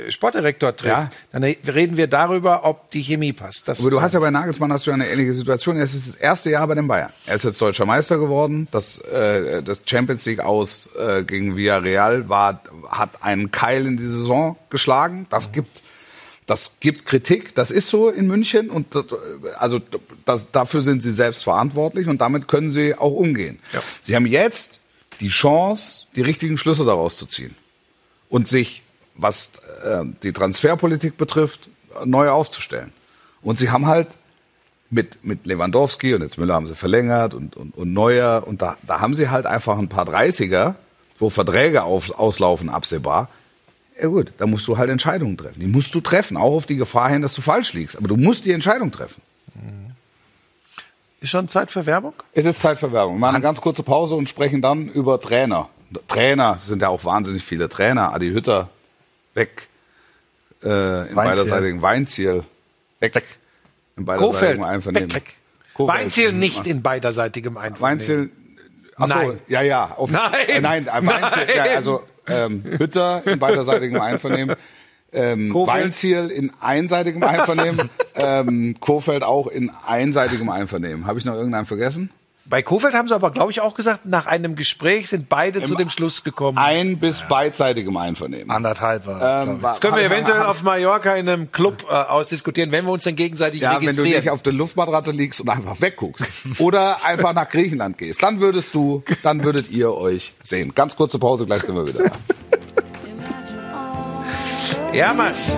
äh, Sportdirektor trifft. Ja. Dann re- reden wir darüber, ob die Chemie passt. Das, Aber du hast ja bei Nagelsmann hast du ja eine ähnliche Situation. Es ist das erste Jahr bei den Bayern. Er ist jetzt deutscher Meister geworden. Das, äh, das Champions League aus äh, gegen Villarreal war, hat einen Keil in die Saison geschlagen. Das gibt, das gibt Kritik. Das ist so in München und das, also das, dafür sind sie selbst verantwortlich und damit können sie auch umgehen. Sie haben jetzt die Chance, die richtigen Schlüsse daraus zu ziehen und sich, was äh, die Transferpolitik betrifft, neu aufzustellen. Und sie haben halt mit, mit Lewandowski und jetzt Müller haben sie verlängert und, und, und Neuer und da, da haben sie halt einfach ein paar 30er, wo Verträge auf, auslaufen absehbar. Ja gut, da musst du halt Entscheidungen treffen. Die musst du treffen, auch auf die Gefahr hin, dass du falsch liegst. Aber du musst die Entscheidung treffen. ist schon Zeit für Werbung? Es ist Zeit für Werbung. Wir machen eine ganz kurze Pause und sprechen dann über Trainer. Trainer, sind ja auch wahnsinnig viele Trainer. Adi Hütter, weg. Äh, in beiderseitigen Weinziel, weg. In Kofeld, beiderseitigem Einvernehmen. weg, weg. Kofeld. Weinziel nicht in beiderseitigem Einvernehmen. Weinziel, ach so, Nein. ja, ja. Auf, Nein. Äh, nein, Weinziel, Nein. Ja, also ähm, Hütter in beiderseitigem Einvernehmen. Ähm, Kofeld. Weinziel in einseitigem Einvernehmen, ähm, Kofeld auch in einseitigem Einvernehmen. Habe ich noch irgendeinen vergessen? Bei Kofeld haben sie aber, glaube ich, auch gesagt, nach einem Gespräch sind beide zu dem Schluss gekommen. Ein bis beidseitigem Einvernehmen. Anderthalb war das, Ähm, Das können wir eventuell auf Mallorca in einem Club äh, ausdiskutieren, wenn wir uns dann gegenseitig Ja, wenn du registrieren. nicht auf der Luftmatratze liegst und einfach wegguckst. Oder einfach nach Griechenland gehst. Dann würdest du, dann würdet ihr euch sehen. Ganz kurze Pause, gleich sind wir wieder da. ja, Mas.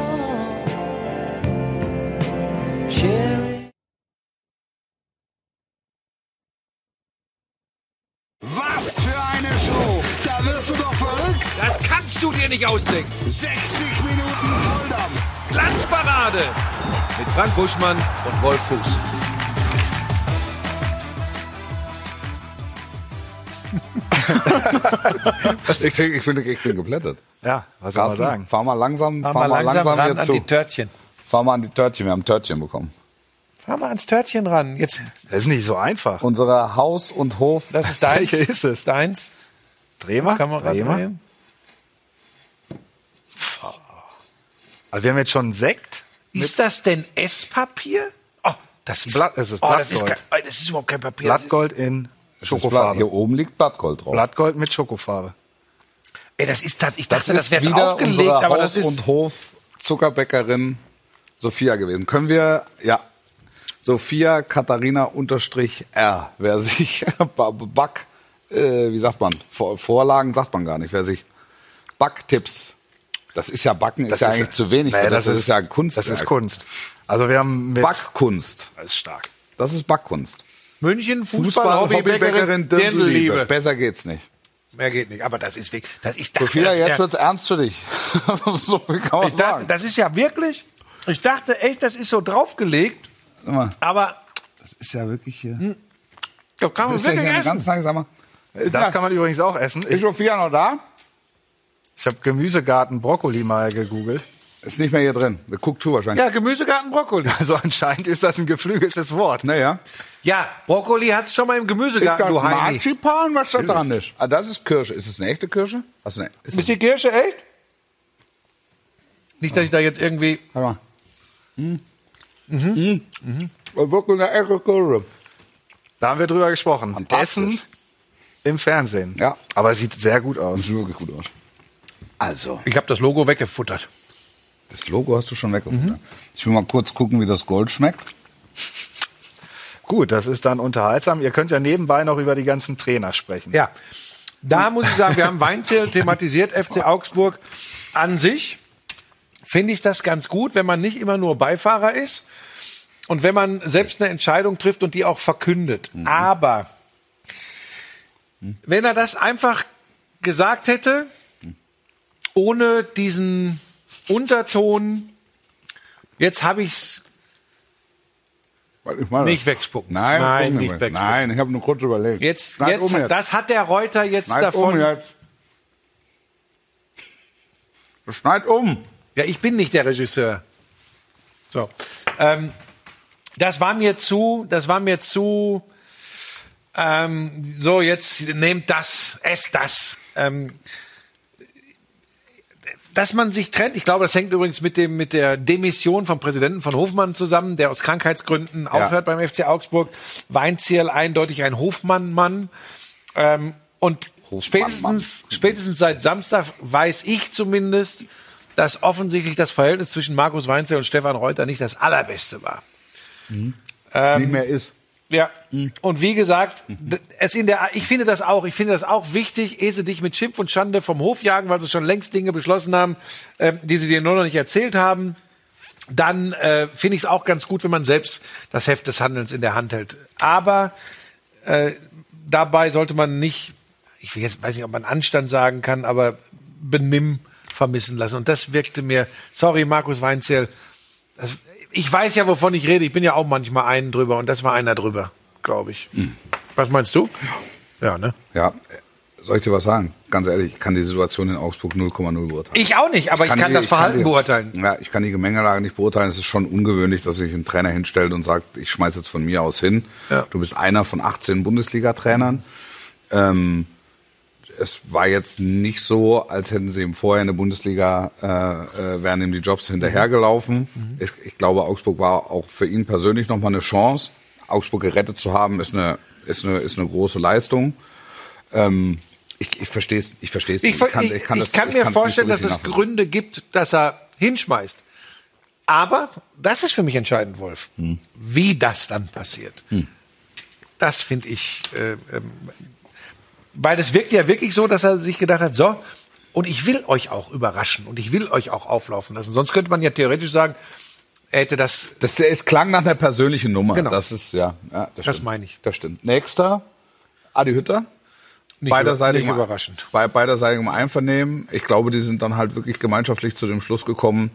Was für eine Show! Da wirst du doch verrückt! Das kannst du dir nicht ausdenken. 60 Minuten Volldampf! Glanzparade mit Frank Buschmann und Wolf Fuß. Ich, ich, bin, ich bin geplättet. Ja, was soll man sagen? fahr mal langsam, Fahr fahr mal langsam, ran hier an zu. die Törtchen. Fahr mal an die Törtchen, wir haben Törtchen bekommen. Fahr mal ans Törtchen ran. Jetzt, Das ist nicht so einfach. Unsere Haus- und Hof. das ist deins. Welche ist es? Deins. Dreh mal. Kamera Dreh mal. drehen. Also wir haben jetzt schon einen Sekt. Ist das denn Esspapier? Oh, das ist, Blatt- es ist oh, das, ist Blattgold. kein, das ist überhaupt kein Papier. Blattgold in Das Schokofarbe. hier oben liegt Blattgold drauf. Blattgold mit Schokofarbe. Ey, das ist, das, ich dachte, das das, wäre unsere aber Haus- das ist, und Hof Zuckerbäckerin Sophia gewesen. Können wir, ja, Sophia Katharina unterstrich R. Wer sich Ba- Back, äh, wie sagt man, Vor- Vorlagen sagt man gar nicht. Wer sich Backtipps, das ist ja Backen, ist ja eigentlich zu wenig. Für das, das ist ja Kunst. Das ist Kunst. Also wir haben mit Backkunst. Das ist stark. Das ist Backkunst. München, Fußball, Fußball-Hobbybäckerin, Hobbybäckerin, Dirndl-Liebe. Dirndl-Liebe. Besser geht's nicht. Mehr geht nicht, aber das ist wirklich, das, dachte, Sophia, das jetzt wird's ernst für dich. so kann man ich dachte, sagen. das ist ja wirklich, ich dachte echt, das ist so draufgelegt, mal, aber Das ist ja wirklich hier. das kann man Das ist ja wirklich hier eine essen. ganz. Das kann man übrigens auch essen. Ist Sophia noch da? ich habe Gemüsegarten Brokkoli mal gegoogelt. Ist nicht mehr hier drin. Guckt zu wahrscheinlich. Ja, Gemüsegarten Brokkoli. Also anscheinend ist das ein geflügeltes Wort. Naja. Ja, Brokkoli hat's schon mal im Gemüsegarten, du Heini. Marzipan, was da dran ist. Ah, das ist Kirsche. Ist es eine echte Kirsche? Also, ne, ist Ist die Kirsche echt? Nicht, dass ich da jetzt irgendwie, Warte mal. Mhm. Mhm. Wirklich eine echte Kirsche. Da haben wir drüber gesprochen. Essen im Fernsehen. Ja. Aber sieht sehr gut aus. Sieht wirklich gut aus. Also, ich habe das Logo weggefuttert. das Logo hast du schon weggefunden. Ich will mal kurz gucken, wie das Gold schmeckt. Gut, das ist dann unterhaltsam. Ihr könnt ja nebenbei noch über die ganzen Trainer sprechen. Ja, da muss ich sagen, wir haben Weinzell thematisiert, FC Augsburg an sich. Finde ich das ganz gut, wenn man nicht immer nur Beifahrer ist und wenn man selbst eine Entscheidung trifft und die auch verkündet. Aber wenn er das einfach gesagt hätte, ohne diesen Unterton, jetzt habe ich's ich meine. nicht wegspucken. Nein, Nein nicht wegspucken. Nein, ich habe nur kurz überlegt. Jetzt, jetzt, um jetzt. das hat der Reuter jetzt Schneid davon. um jetzt. Schneid um. Ja, ich bin nicht der Regisseur. So. Ähm, das war mir zu, das war mir zu, ähm, so jetzt nehmt das, esst das. Ähm, dass man sich trennt, ich glaube, das hängt übrigens mit dem mit der Demission vom Präsidenten von Hofmann zusammen, der aus Krankheitsgründen aufhört beim FC Augsburg. Weinzierl eindeutig ein Hofmann-Mann. Ähm, und spätestens, spätestens seit Samstag weiß ich zumindest, dass offensichtlich das Verhältnis zwischen Markus Weinzierl und Stefan Reuter nicht das allerbeste war. Nicht Ähm, mehr ist. Ja. Und wie gesagt, d- es in der, ich finde das auch, ich finde das auch wichtig, ehe sie dich mit Schimpf und Schande vom Hof jagen, weil sie schon längst Dinge beschlossen haben, ähm, die sie dir nur noch nicht erzählt haben. Dann äh, finde ich es auch ganz gut, wenn man selbst das Heft des Handelns in der Hand hält. Aber äh, dabei sollte man nicht, ich will jetzt, weiß nicht, ob man Anstand sagen kann, aber Benimm vermissen lassen. Und das wirkte mir, sorry, Markus Weinzierl, das, ich weiß ja, wovon ich rede. Ich bin ja auch manchmal einen drüber und das war einer drüber, glaube ich. Was meinst du? Ja, ne? Ja, soll ich dir was sagen? Ganz ehrlich, ich kann die Situation in Augsburg 0,0 beurteilen. Ich auch nicht, aber ich kann, die- das Verhalten die- beurteilen. Ja, ich kann die Gemengelage nicht beurteilen. Es ist schon ungewöhnlich, dass sich ein Trainer hinstellt und sagt, ich schmeiß jetzt von mir aus hin. Ja. Du bist einer von 18 Bundesliga-Trainern. Ähm, es war jetzt nicht so, als hätten sie ihm vorher in der Bundesliga, äh, äh, wären ihm die Jobs hinterhergelaufen. Mhm. Ich, ich glaube, Augsburg war auch für ihn persönlich nochmal eine Chance. Augsburg gerettet zu haben, ist eine, ist eine, ist eine große Leistung. Ähm, ich, ich verstehe es ich versteh's Ich, nicht. ver- ich, ich kann, das- mir kann's nicht so vorstellen, dass richtig es. Gründe gibt, dass er hinschmeißt. Aber das ist für mich entscheidend, Wolf. Hm. Wie das dann passiert. Das finde ich, äh, ähm, weil es wirkt ja wirklich so, dass er sich gedacht hat, so, und ich will euch auch überraschen und ich will euch auch auflaufen lassen. Sonst könnte man ja theoretisch sagen, er hätte das Das, es klang nach einer persönlichen Nummer. Genau. Das ist, ja, ja das, Das meine ich. Das stimmt. Nächster, Adi Hütter. nicht, nicht überraschend. Bei beiderseitigem Einvernehmen. Ich glaube, die sind dann halt wirklich gemeinschaftlich zu dem Schluss gekommen,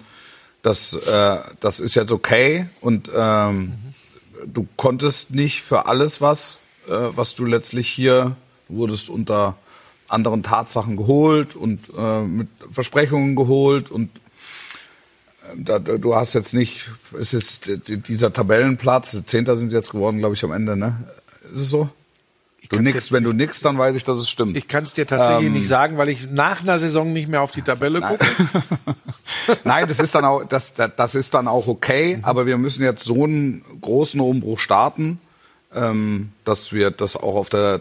dass äh, das ist jetzt okay und ähm, du konntest nicht für alles was, äh, was du letztlich hier wurdest unter anderen Tatsachen geholt und äh, mit Versprechungen geholt und äh, da, du hast jetzt nicht, es ist dieser Tabellenplatz, Zehnter sind jetzt geworden, glaube ich, am Ende, ne? Ist es so? Du nix, wenn du nix, dann weiß ich, dass es stimmt. Ich kann es dir tatsächlich Ähm, nicht sagen, weil ich nach einer Saison nicht mehr auf die Tabelle gucke. Nein, das ist dann auch, das, das ist dann auch okay, aber wir müssen jetzt so einen großen Umbruch starten, ähm, dass wir das auch auf der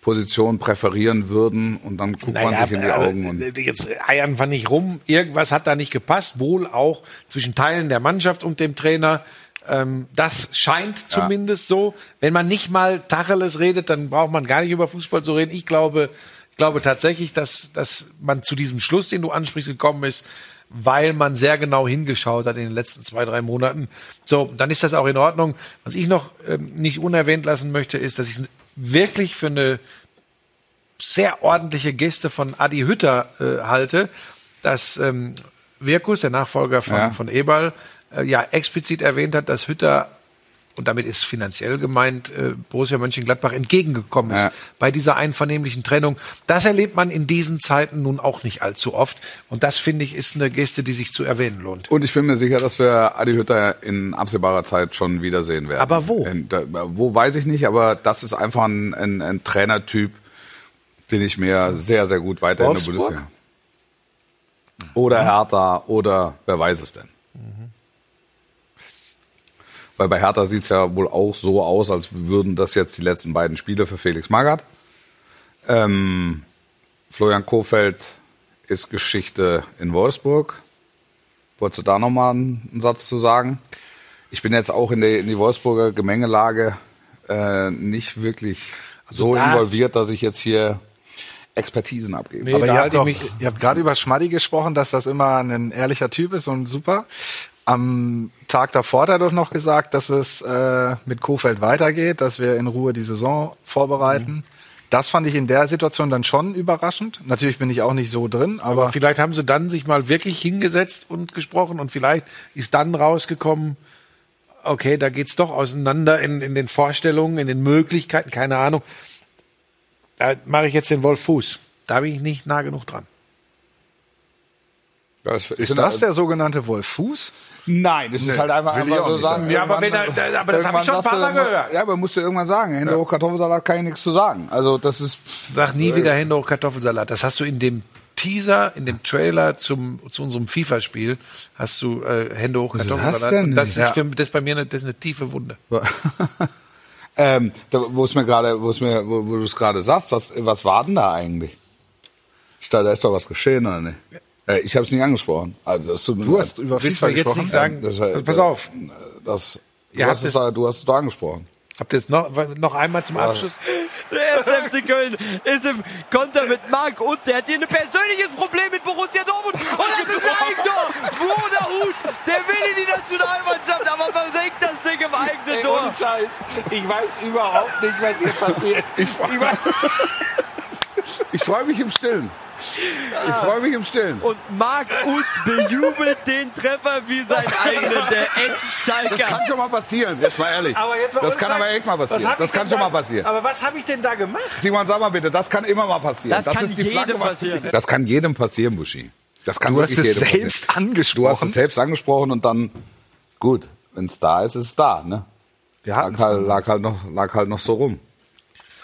Trainerposition präferieren würden und dann guckt man sich in die Augen und äh, jetzt eiern wir nicht rum. Irgendwas hat da nicht gepasst, wohl auch zwischen Teilen der Mannschaft und dem Trainer. Ähm, das scheint zumindest so. Wenn man nicht mal Tacheles redet, dann braucht man gar nicht über Fußball zu reden. Ich glaube, ich glaube tatsächlich, dass, dass man zu diesem Schluss, den du ansprichst, gekommen ist, weil man sehr genau hingeschaut hat in den letzten zwei, drei Monaten. So, dann ist das auch in Ordnung. Was ich noch ähm, nicht unerwähnt lassen möchte, ist, dass ich wirklich für eine sehr ordentliche Geste von Adi Hütter äh, halte, dass ähm, Wirkus, der Nachfolger von, Ja. von Eberl, äh, ja explizit erwähnt hat, dass Hütter und damit ist finanziell gemeint, äh, Borussia Mönchengladbach entgegengekommen ist Ja. bei dieser einvernehmlichen Trennung. Das erlebt man in diesen Zeiten nun auch nicht allzu oft. Und das, finde ich, ist eine Geste, die sich zu erwähnen lohnt. Und ich bin mir sicher, dass wir Adi Hütter in absehbarer Zeit schon wiedersehen werden. Aber wo? In, da, wo weiß ich nicht, aber das ist einfach ein, ein, ein Trainertyp, den ich mir sehr, sehr gut weiter in der? Bundesliga. Oder Hertha oder wer weiß es denn. Weil bei Hertha sieht es ja wohl auch so aus, als würden das jetzt die letzten beiden Spiele für Felix Magath. Ähm, Florian Kofeld ist Geschichte in Wolfsburg. Wolltest du da nochmal einen, einen Satz zu sagen? Ich bin jetzt auch in die, in die Wolfsburger Gemengelage äh, nicht wirklich so da- involviert, dass ich jetzt hier Expertisen abgebe. Nee, Aber ihr halte habt, doch, mich- ihr habt gerade über Schmaddi gesprochen, dass das immer ein ehrlicher Typ ist und super. Am Tag davor hat er doch noch gesagt, dass es äh, mit Kofeld weitergeht, dass wir in Ruhe die Saison vorbereiten. Das fand ich in der Situation dann schon überraschend. Natürlich bin ich auch nicht so drin, aber, Aber vielleicht haben sie dann sich mal wirklich hingesetzt und gesprochen und vielleicht ist dann rausgekommen, okay, da geht's doch auseinander in, in den Vorstellungen, in den Möglichkeiten, keine Ahnung. Da mache ich jetzt den Wolf Fuß. Da bin ich nicht nah genug dran. Das, ist das der sogenannte Wolf Fuß? Nein, das ist halt einfach, will einfach so sagen. Ja, aber wenn da- aber das hab ich schon ein paar Mal gehört. Ja, aber musst du irgendwann sagen, Hände hoch Kartoffelsalat kann ich nichts zu sagen. Also das ist Sag nie wieder Hände hoch Kartoffelsalat. Das hast du in dem Teaser, in dem Trailer zum, zu unserem FIFA-Spiel, hast du äh, Hände hoch Kartoffelsalat. Und das ist, Ja. für, das ist bei mir eine, das ist eine tiefe Wunde. ähm, da, wo es mir gerade, wo es mir, wo, wo du es gerade sagst, was, was war denn da eigentlich? Da ist doch was geschehen, oder nicht? Äh, ich habe es nicht angesprochen. Also das Du hast über FIFA jetzt gesprochen. nicht sagen? Das, äh, Pass auf. Das, du, hast es da, du hast es da angesprochen. Habt ihr jetzt noch, noch einmal zum Abschluss? Der SFC Köln ist im Konter mit Marc und der hat hier ein persönliches Problem mit Borussia Dortmund. Und das ist ein Eigentor. Bruder Hut, der will in die Nationalmannschaft, aber versenkt das Ding im eigenen Tor. Scheiß. Ich weiß überhaupt nicht, was hier passiert. Ich, Ich freue mich im Stillen. Ich freue mich im Stillen. Und Marc und bejubelt den Treffer wie sein eigenen, der Das kann Ex-Schalker. schon mal passieren, jetzt mal ehrlich. aber jetzt mal das kann Scheiß. aber echt mal passieren. Das kann schon da- mal passieren. Aber was habe ich denn da gemacht? Simon, sag mal bitte, das kann immer mal passieren. Das kann ist die jedem Flagge, passieren. Das kann jedem passieren, Buschi. Das kann Du hast es selbst passieren. angesprochen. Du hast es selbst angesprochen und dann, gut, wenn es da ist, ist es da. Ne? Wir Lag, halt, lag, halt noch, lag halt noch so rum.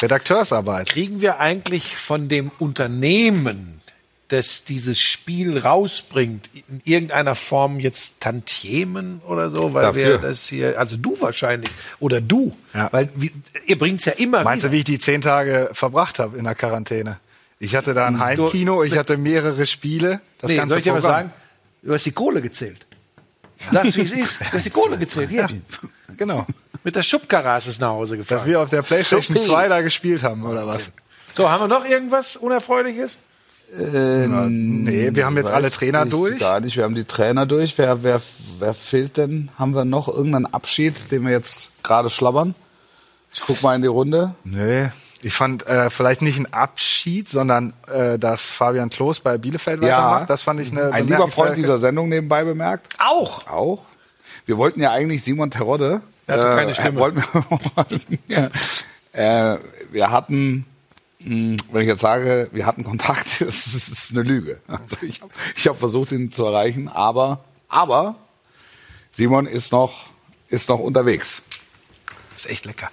Redakteursarbeit. Kriegen wir eigentlich von dem Unternehmen, das dieses Spiel rausbringt, in irgendeiner Form jetzt Tantiemen oder so? Weil wir Dafür. das hier, also du wahrscheinlich oder du, Ja. weil wie, ihr bringt's ja immer Meinst du, wieder. wie ich die zehn Tage verbracht habe in der Quarantäne? Ich hatte da ein Heimkino, ich hatte mehrere Spiele. Das nee, ganze soll ich dir was sagen? Du hast die Kohle gezählt. Sag's, wie es ist. Du hast die Kohle gezählt. Hier. Genau. Mit der Schubkarre ist es nach Hause gefahren. Dass wir auf der Playstation Schuppi. 2 da gespielt haben, oder was? so, haben wir noch irgendwas Unerfreuliches? Nee, wir haben jetzt alle Trainer ich durch. Gar nicht, wir haben die Trainer durch. Wer, wer, wer fehlt denn? Haben wir noch irgendeinen Abschied, den wir jetzt gerade schlabbern? Ich guck mal in die Runde. Nee. Ich fand äh, vielleicht nicht ein Abschied, sondern äh, dass Fabian Klos bei Bielefeld weitermacht. Das fand ich eine Ein lieber Freund dieser Sendung nebenbei bemerkt. Auch. Auch. Wir wollten ja eigentlich Simon Terodde. Er hatte keine Stimme. Wollten wir, äh, wir hatten, mh, wenn ich jetzt sage, wir hatten Kontakt, das ist, das ist eine Lüge. Also ich habe ich hab versucht, ihn zu erreichen, aber, aber Simon ist noch, ist noch unterwegs. ist echt lecker.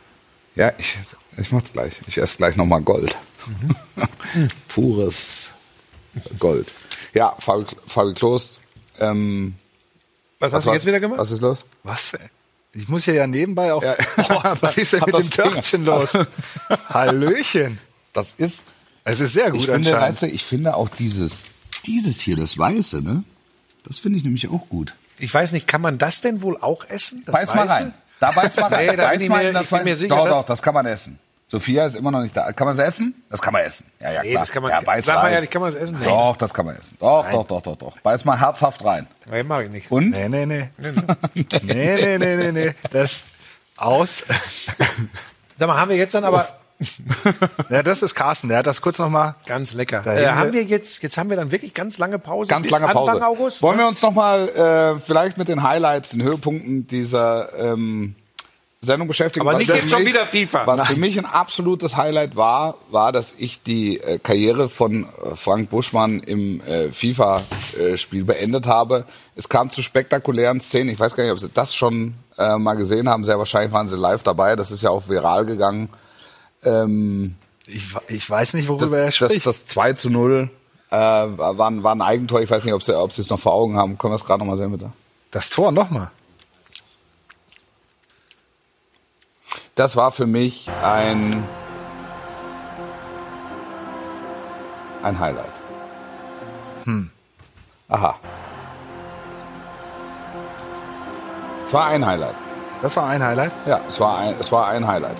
Ja, ich, ich mach's gleich. Ich esse gleich nochmal Gold. Mhm. Pures Gold. Ja, Fabi, Fabi Klos. Ähm, Was, hast du was- jetzt wieder gemacht? Was ist los? Was? ey? Ich muss hier ja nebenbei auch. Ja. Oh, was ist denn mit dem Törtchen los? Hallöchen. Das ist, Es ist sehr gut ich finde, anscheinend. weißt du, ich finde auch dieses, dieses hier, das Weiße, ne? Das finde ich nämlich auch gut. Ich weiß nicht, kann man das denn wohl auch essen? Das Beiß mal Weiße? rein. Da beiß mal rein. Nee, da bin beiß ich mal mir- das ich bin mir sicher, Doch, doch, das kann man essen. Sophia ist immer noch nicht da. Kann man es essen? Das kann man essen. Ja, ja, klar. Nee, das kann man- ja, beiß sag mal rein. ehrlich, kann man das essen? Doch, das kann man essen. Doch, doch, doch, doch, doch. Beiß mal herzhaft rein. Nee, mach ich nicht. Und? Nee, nee, nee. Nee, nee, nee, nee, nee. Das aus. Sag mal, haben wir jetzt dann aber Ja, das ist Carsten, der hat das kurz nochmal. ganz lecker. Da Äh, haben wir jetzt, jetzt haben wir dann wirklich ganz lange Pause. Ganz lange Pause. Anfang August. Wollen wir uns noch mal äh, vielleicht mit den Highlights, den Höhepunkten dieser ähm, Sendung beschäftigen? Aber Was nicht für jetzt schon mich- wieder FIFA. Was für mich ein absolutes Highlight war, war, dass ich die äh, Karriere von äh, Frank Buschmann im äh, FIFA-Spiel beendet habe. Es kam zu spektakulären Szenen. Ich weiß gar nicht, ob Sie das schon äh, mal gesehen haben. Sehr wahrscheinlich waren Sie live dabei. Das ist ja auch viral gegangen. Ähm, Ich, ich weiß nicht, das, worüber er das, spricht. das 2 zu 0 äh, war, war ein Eigentor. Ich weiß nicht, ob Sie, ob Sie es noch vor Augen haben. Können wir es gerade noch mal sehen, bitte? Das Tor nochmal. Das war für mich ein, ein Highlight. Hm. Aha. Es war ein Highlight. Das war ein Highlight. Ja, es war ein, es war ein Highlight.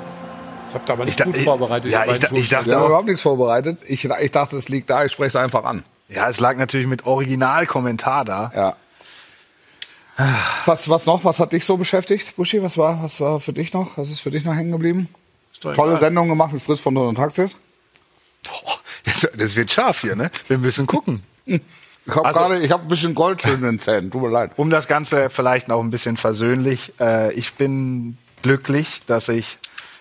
Ich habe da aber nicht da- gut ich- vorbereitet. ja, ich da- ich dachte- haben auch- überhaupt nichts vorbereitet. Ich, ich dachte, es liegt da. Ich spreche es einfach an. Ja, es lag natürlich mit Originalkommentar da. Ja. Was, was noch? Was hat dich so beschäftigt, Buschi? Was war, was war für dich noch? Was ist für dich noch hängen geblieben? Tolle. Sendung gemacht mit Fritz von Don und Taxis. Boah, das, das wird scharf hier, ne? Wir müssen gucken. Ich habe Also- gerade, ich habe ein bisschen Gold zwischen den Zähnen. Tut mir leid. Um das Ganze vielleicht noch ein bisschen versöhnlich. Äh, ich bin glücklich, dass ich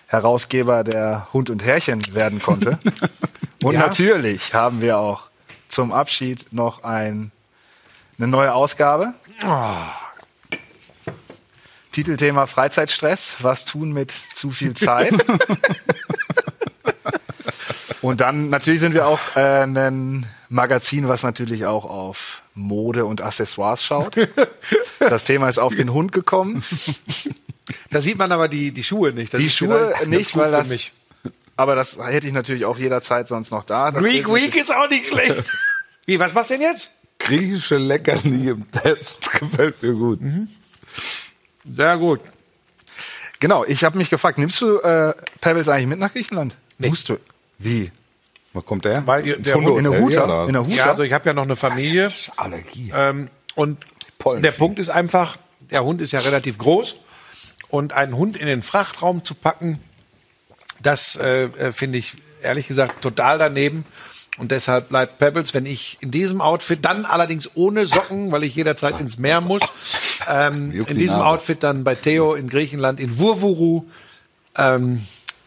Herausgeber der Hund und Herrchen werden konnte. Und Ja. natürlich haben wir auch zum Abschied noch ein, eine neue Ausgabe. Titelthema Freizeitstress. Was tun mit zu viel Zeit? Und dann natürlich sind wir auch äh, ein Magazin, was natürlich auch auf Mode und Accessoires schaut. Das Thema ist auf den Hund gekommen. Da sieht man aber die, die Schuhe nicht. Das Die ist Schuhe nicht, weil das- mich. Aber das hätte ich natürlich auch jederzeit sonst noch da. Das Greek Week ist auch nicht schlecht. Wie, was machst du denn jetzt? Griechische Leckerli im Test gefällt mir gut. Sehr gut. Genau, ich habe mich gefragt, nimmst du äh, Pebbles eigentlich mit nach Griechenland? Nee. Musst du. Wie? Wo kommt der? Weil der Hund In der Huta? In der Huta? Ja, also ich habe ja noch eine Familie. Allergie. Ähm, und Pollenfliegen. der Punkt ist einfach, der Hund ist ja relativ groß. Und einen Hund in den Frachtraum zu packen, das äh, äh, finde ich ehrlich gesagt total daneben. Und deshalb bleibt Pebbles, wenn ich in diesem Outfit, dann allerdings ohne Socken, weil ich jederzeit ins Meer muss, ähm, in die diesem. Outfit dann bei Theo in Griechenland, in Vurvuru, ähm,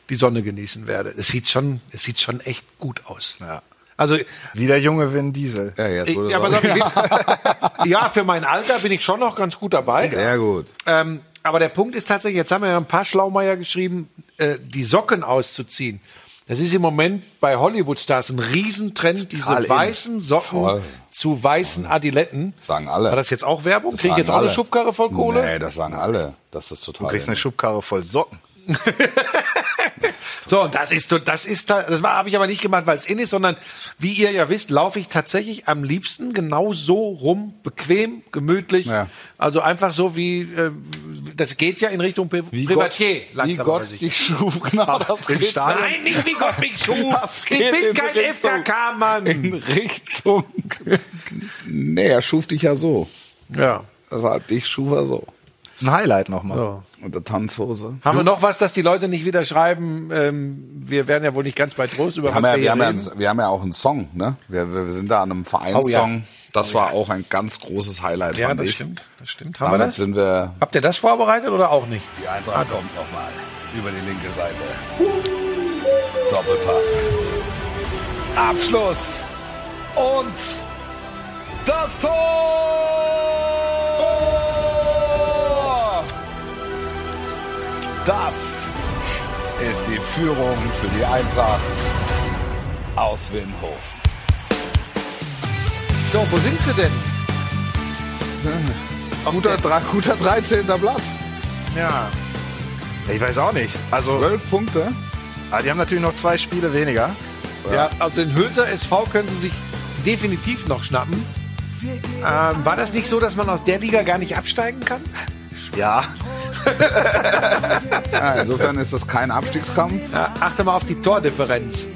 die Sonne genießen werde. Es sieht schon, es sieht schon echt gut aus. Ja. Also Wie der junge Vin Diesel. ja, jetzt wurde ja, aber ich, ja, für mein Alter bin ich schon noch ganz gut dabei. Sehr gut. Ähm, aber der Punkt ist tatsächlich, jetzt haben wir ja ein paar Schlaumeier geschrieben, äh, die Socken auszuziehen. Das ist im Moment bei Hollywood-Stars ein Riesentrend, diese Total in. weißen Socken Voll. zu weißen Adiletten. Sagen alle. War das jetzt auch Werbung? Das Kriege ich jetzt auch eine alle. Schubkarre voll Kohle? Nee, das sagen alle. Das ist total. Du kriegst eine Schubkarre voll Socken. So, und das ist, so- das ist, da- das habe ich aber nicht gemacht, weil es in ist, sondern wie ihr ja wisst, laufe ich tatsächlich am liebsten genau so rum, bequem, gemütlich. Ja. Also einfach so wie, äh, das geht ja in Richtung Pri wie Privatier. Gott, wie Gott dich schuf. Genau, das im geht Stadion- Nein, nicht wie Gott mich schuf. Ich bin in kein Richtung- FKK-Mann. in Richtung. nee, er schuf dich ja so. Ja. Deshalb dich schuf er so. Ein Highlight nochmal. So. Und der Tanzhose. Haben wir noch was, dass die Leute nicht wieder schreiben? Ähm, wir werden ja wohl nicht ganz bei Trost über Wir haben, was ja, wir wir, haben ja, einen- wir haben ja auch einen Song, ne? Wir, wir wir sind da an einem Vereinssong. Das war auch ein ganz großes Highlight, Ja, fand das ich. stimmt. Das stimmt. Haben wir Damit das? sind wir. Habt ihr das vorbereitet oder auch nicht? Die Eintracht kommt nochmal über die linke Seite. Doppelpass. Abschluss. Und das Tor! Das ist die Führung für die Eintracht aus Winhofen. So, wo sind sie denn? Guter, drei- guter 13. Platz. Ja. Ich weiß auch nicht. Also, 12 Punkte. ah, die haben natürlich noch zwei Spiele weniger. Ja, also den Hülser SV können sie sich definitiv noch schnappen. Ähm, war das nicht so, dass man aus der Liga gar nicht absteigen kann? Ja. Ja, insofern ist das kein Abstiegskampf. Ja, achte mal auf die Tordifferenz.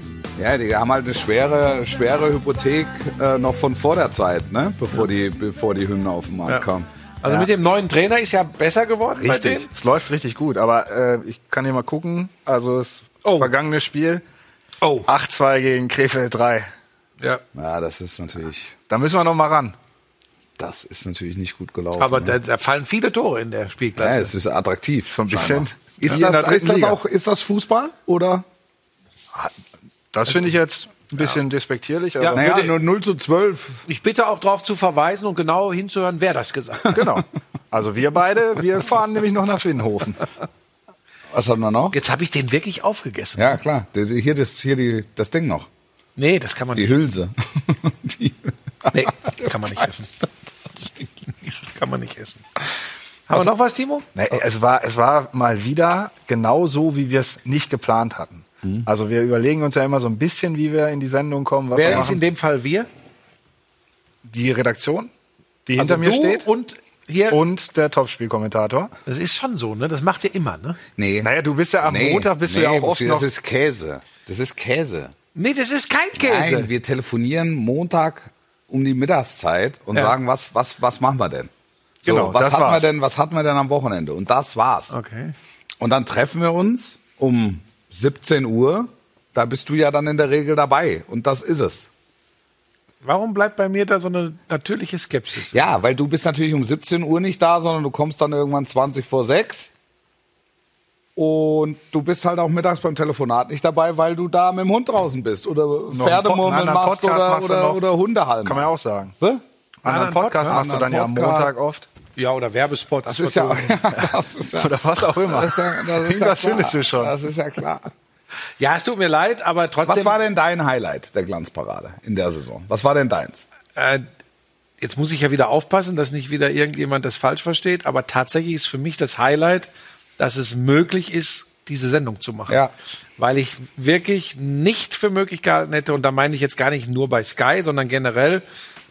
Ja, die haben halt eine schwere, schwere Hypothek äh, noch von vor der Zeit, ne? bevor, die, bevor die Hymne auf den Markt Ja. kam. Also mit dem neuen Trainer ist ja besser geworden Richtig. Es läuft richtig gut. Aber äh, ich kann hier mal gucken. Also das Oh. vergangene Spiel. Oh. 8-2 gegen Krefeld 3. Ja. Ja, das ist natürlich, Da müssen wir noch mal ran. Das ist natürlich nicht gut gelaufen. Aber ne? da, da fallen viele Tore in der ja, Spielklasse. es ist attraktiv. So ein bisschen. Ist, der das, ist das auch, ist das Fußball oder? Das finde ich jetzt ein bisschen despektierlich. Aber Ja. Naja, würde- nur 0 zu 12. ich bitte auch darauf zu verweisen und genau hinzuhören, wer das gesagt hat. Genau. Also wir beide, wir fahren nämlich noch nach Finnhofen. Was haben wir noch? Jetzt habe ich den wirklich aufgegessen. Ja, klar. Hier, das, hier die, das Ding noch. Nee, das kann man Die nicht. Hülse. die, Nee, kann man nicht essen. Kann man nicht essen. Haben wir noch was, Timo? Nee, es, war, es war mal wieder genau so, wie wir es nicht geplant hatten. Also wir überlegen uns ja immer so ein bisschen, wie wir in die Sendung kommen, was wir Wer ist machen. in dem Fall wir? die Redaktion, die hinter Also mir du steht Und hier. und der Topspielkommentator. das ist schon so, ne? Das macht ihr immer, ne? nee. Naja, du bist ja am Montag bist du ja auch oft das noch ist Käse. Das ist Käse. Nee, das ist kein Käse. Nein, wir telefonieren Montag um die Mittagszeit und Ja. sagen, was, was, was machen wir denn? So, Genau, was das hatten wir war's. denn, was hatten wir denn am Wochenende? Und das war's. okay. Und dann treffen wir uns um 17 Uhr Da bist du ja dann in der Regel dabei. Und das ist es. Warum bleibt bei mir da so eine natürliche Skepsis? Ja, weil du bist natürlich um 17 Uhr nicht da, sondern du kommst dann irgendwann 20 vor 6. Und du bist halt auch mittags beim Telefonat nicht dabei, weil du da mit dem Hund draußen bist oder Pferdemurmeln machst Podcast oder, machst oder, oder Hundehallen. Kann man ja auch sagen. Hä? Einen anderen Podcast Podcast, machst du dann ja am Podcast. Montag oft. Ja, oder Werbespots. Das ist ja, das ist ja, Oder was auch immer. das ist ja, das ist ja findest du schon. Das ist ja klar. Ja, es tut mir leid, aber trotzdem. Was war denn dein Highlight der Glanzparade in der Saison? Was war denn deins? äh, jetzt muss ich ja wieder aufpassen, dass nicht wieder irgendjemand das falsch versteht, aber tatsächlich ist für mich das Highlight, dass es möglich ist, diese Sendung zu machen. Ja. Weil ich wirklich nicht für möglich gehalten hätte, und da meine ich jetzt gar nicht nur bei Sky, sondern generell,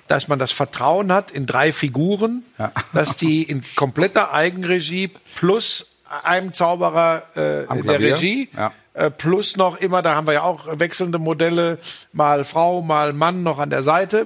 dass man das Vertrauen hat in drei Figuren, Ja. dass die in kompletter Eigenregie plus einem Zauberer äh, der. Regie, Ja. äh, plus noch immer, da haben wir ja auch wechselnde Modelle, mal Frau, mal Mann noch an der Seite.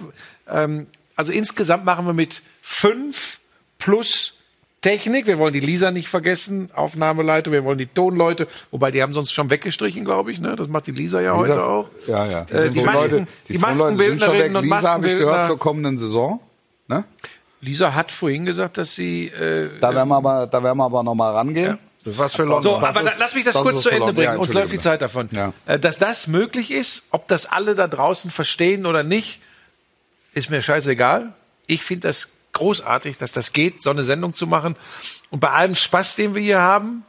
Ähm, also insgesamt machen wir mit fünf plus Technik. Wir wollen die Lisa nicht vergessen, Aufnahmeleitung. Wir wollen die Tonleute, wobei die haben sonst schon weggestrichen, glaube ich. Ne? Das macht die Lisa ja heute auch. Ja, ja. Äh, die Masken, die, Tonleute sind schon Maskenbildnerinnen und Lisa habe ich gehört Maskenbildner. zur kommenden Saison. Ne? Lisa hat vorhin gesagt, dass sie. Äh, Da werden wir aber, da werden wir aber noch mal rangehen. Das war's für London. So, Das aber ist- lass mich das, das kurz zu Ende bringen. Ja, Uns läuft die. Zeit davon. Ja. Äh, Dass das möglich ist, ob das alle da draußen verstehen oder nicht, ist mir scheißegal. Ich finde das großartig, dass das geht, so eine Sendung zu machen. Und bei allem Spaß, den wir hier haben,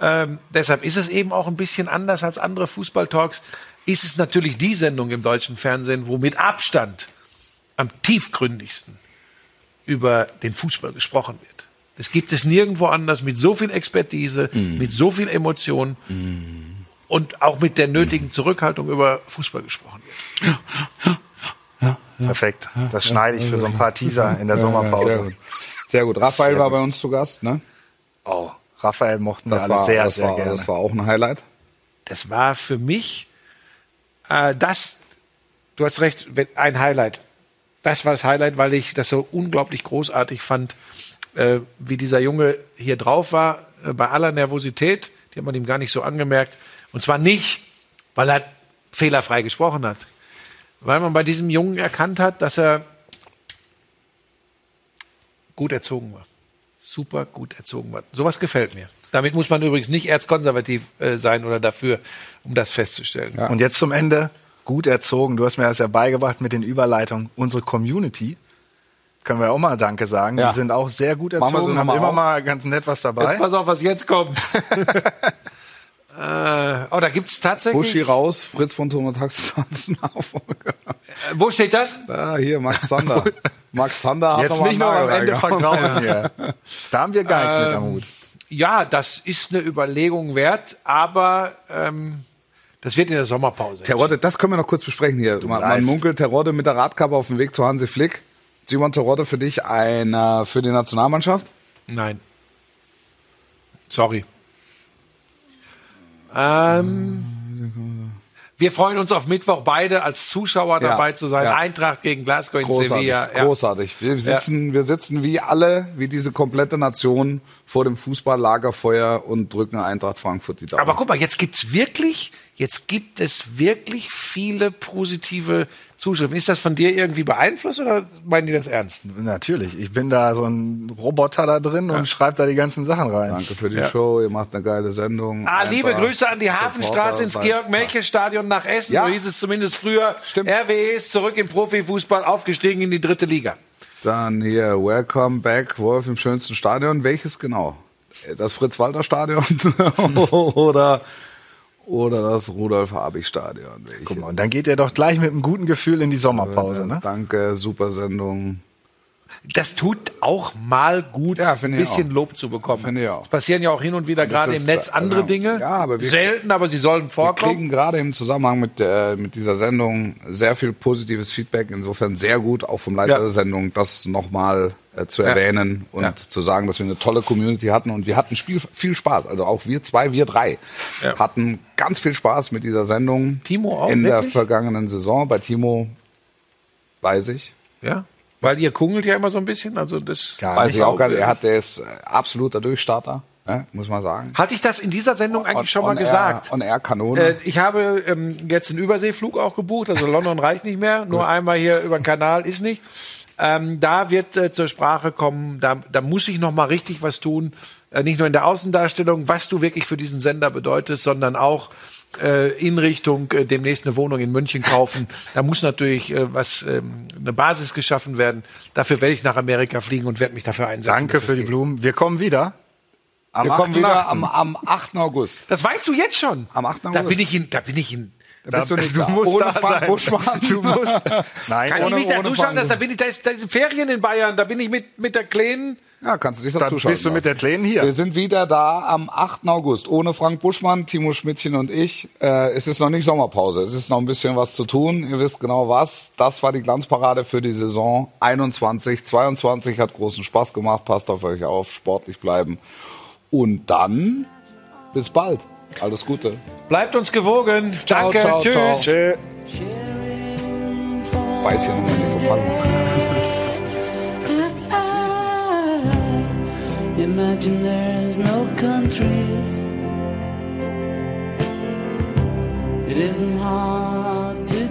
ähm, deshalb ist es eben auch ein bisschen anders als andere Fußballtalks, ist es natürlich die Sendung im deutschen Fernsehen, wo mit Abstand am tiefgründigsten über den Fußball gesprochen wird. Das gibt es nirgendwo anders mit so viel Expertise, mit so viel Emotion und auch mit der nötigen Zurückhaltung über Fußball gesprochen wird. Perfekt. Das schneide ich für so ein paar Teaser in der Sehr Sommerpause. gut. Sehr gut. Raphael Sehr war gut. bei uns zu Gast, ne? Oh, Raphael mochten wir Das alle war, sehr, das, sehr war, gerne. das war auch ein Highlight. Das war für mich äh, das, du hast recht, ein Highlight. Das war das Highlight, weil ich das so unglaublich großartig fand, äh, wie dieser Junge hier drauf war, äh, bei aller Nervosität, die hat man ihm gar nicht so angemerkt. Und zwar nicht, weil er fehlerfrei gesprochen hat, weil man bei diesem Jungen erkannt hat, dass er gut erzogen war. Super gut erzogen war. Sowas gefällt mir. Damit muss man übrigens nicht erzkonservativ äh, sein oder dafür, um das festzustellen. Und jetzt zum Ende, gut erzogen. Du hast mir das ja beigebracht mit den Überleitungen. Unsere Community, können wir auch mal Danke sagen. Ja. Die sind auch sehr gut erzogen, sie haben immer auf? mal ganz nett was dabei. Jetzt pass auf, was jetzt kommt. äh, oh, da gibt's tatsächlich. Buschi raus, Fritz von Taxis Nachfolger. Äh, wo steht das? Ah, hier, Max Zander. Max Zander hat Jetzt noch mal nicht noch am Ende vergrauen hier. Da haben wir gar nichts mit am Ähm, Hut. Ja, das ist eine Überlegung wert, aber ähm, das wird in der Sommerpause. Terodde, das können wir noch kurz besprechen hier. Man, man bleibst. munkelt Terodde mit der Radkappe auf dem Weg zu Hansi Flick. Simon Terodde für dich einer für die Nationalmannschaft? Nein. Sorry. Ähm, wir freuen uns auf Mittwoch beide als Zuschauer Ja, dabei zu sein. ja. Eintracht gegen Glasgow in Großartig, Sevilla. Ja. großartig. Wir sitzen, wir sitzen wie alle, wie diese komplette Nation vor dem Fußballlagerfeuer und drücken Eintracht Frankfurt die Daumen. Aber guck mal, jetzt gibt's wirklich, jetzt gibt es wirklich viele positive Zuschriften. Ist das von dir irgendwie beeinflusst oder meinen die das ernst? Natürlich, ich bin da so ein Roboter da drin und schreibe da die ganzen Sachen rein. Danke für die Ja. Show, ihr macht eine geile Sendung. Ah, liebe Einfach Grüße an die Hafenstraße ins Georg-Melche-Stadion nach Essen. Ja. So hieß es zumindest früher. Stimmt. RWE ist zurück im Profifußball, aufgestiegen in die dritte Liga. Dann hier, Welcome back, Wolf im schönsten Stadion. Welches genau? Das Fritz-Walter-Stadion oder, oder das Rudolf-Habich-Stadion? Welches? Guck mal, und dann geht er doch gleich mit einem guten Gefühl in die Sommerpause. Ne? Danke, super Sendung. Das tut auch mal gut, Ja, ein bisschen. Lob zu bekommen. Es passieren ja auch hin und wieder gerade im Netz äh, andere ja. Dinge. Ja, aber wir- Selten, aber sie sollen Wir vorkommen. kriegen gerade im Zusammenhang mit, äh, mit dieser Sendung sehr viel positives Feedback. Insofern sehr gut, auch vom Leiter Ja. der Sendung, das nochmal äh, zu erwähnen und zu sagen, dass wir eine tolle Community hatten. Und wir hatten Spiel, viel Spaß. Also auch wir zwei, wir drei hatten ganz viel Spaß mit dieser Sendung. Timo auch, In der wirklich? vergangenen Saison. Bei Timo weiß ich. Ja. Weil ihr kungelt ja immer so ein bisschen. Also das Gar Weiß nicht. ich auch gar nicht. Er hat, der ist äh, absoluter Durchstarter. ne, muss man sagen. Hatte ich das in dieser Sendung eigentlich schon mal On Air- gesagt? On Air Kanone. Äh, ich habe ähm, jetzt einen Überseeflug auch gebucht, also London reicht nicht mehr, nur einmal hier über den Kanal ist nicht. Ähm, da wird äh, zur Sprache kommen, da, da muss ich noch mal richtig was tun, äh, nicht nur in der Außendarstellung, was du wirklich für diesen Sender bedeutest, sondern auch in Richtung äh, demnächst eine Wohnung in München kaufen. Da muss natürlich äh, was ähm, eine Basis geschaffen werden. Dafür werde ich nach Amerika fliegen und werde mich dafür einsetzen. Danke für die geht. Blumen. Wir kommen wieder. Am Wir kommen wieder 8.8.. am, am 8. August. Das weißt du jetzt schon. Am 8. Da August. bin ich in, da bin ich in, Da bist du nicht du da. musst Ohne da Frank sein. Buschmann. Du musst. Nein, Kann Ohne- ich mich da ohne zuschauen, Frank. dass da bin ich, da ist, da ist Ferien in Bayern, da bin ich mit, mit der Kleinen. Ja, kannst du dich dazu schauen. bist du mit der Kleinen hier. Wir sind wieder da am 8. August. Ohne Frank Buschmann, Timo Schmidtchen und ich. Äh, es ist noch nicht Sommerpause. Es ist noch ein bisschen was zu tun. Ihr wisst genau was. Das war die Glanzparade für die Saison 21. 22 hat großen Spaß gemacht. Passt auf euch auf. Sportlich bleiben. Und dann bis bald. Alles Gute. Bleibt uns gewogen. Ciao, Danke. ciao, Tschüss. ciao. Tschö. Weiß hier nochmal die Verpackung. Imagine there's no countries. It isn't hard to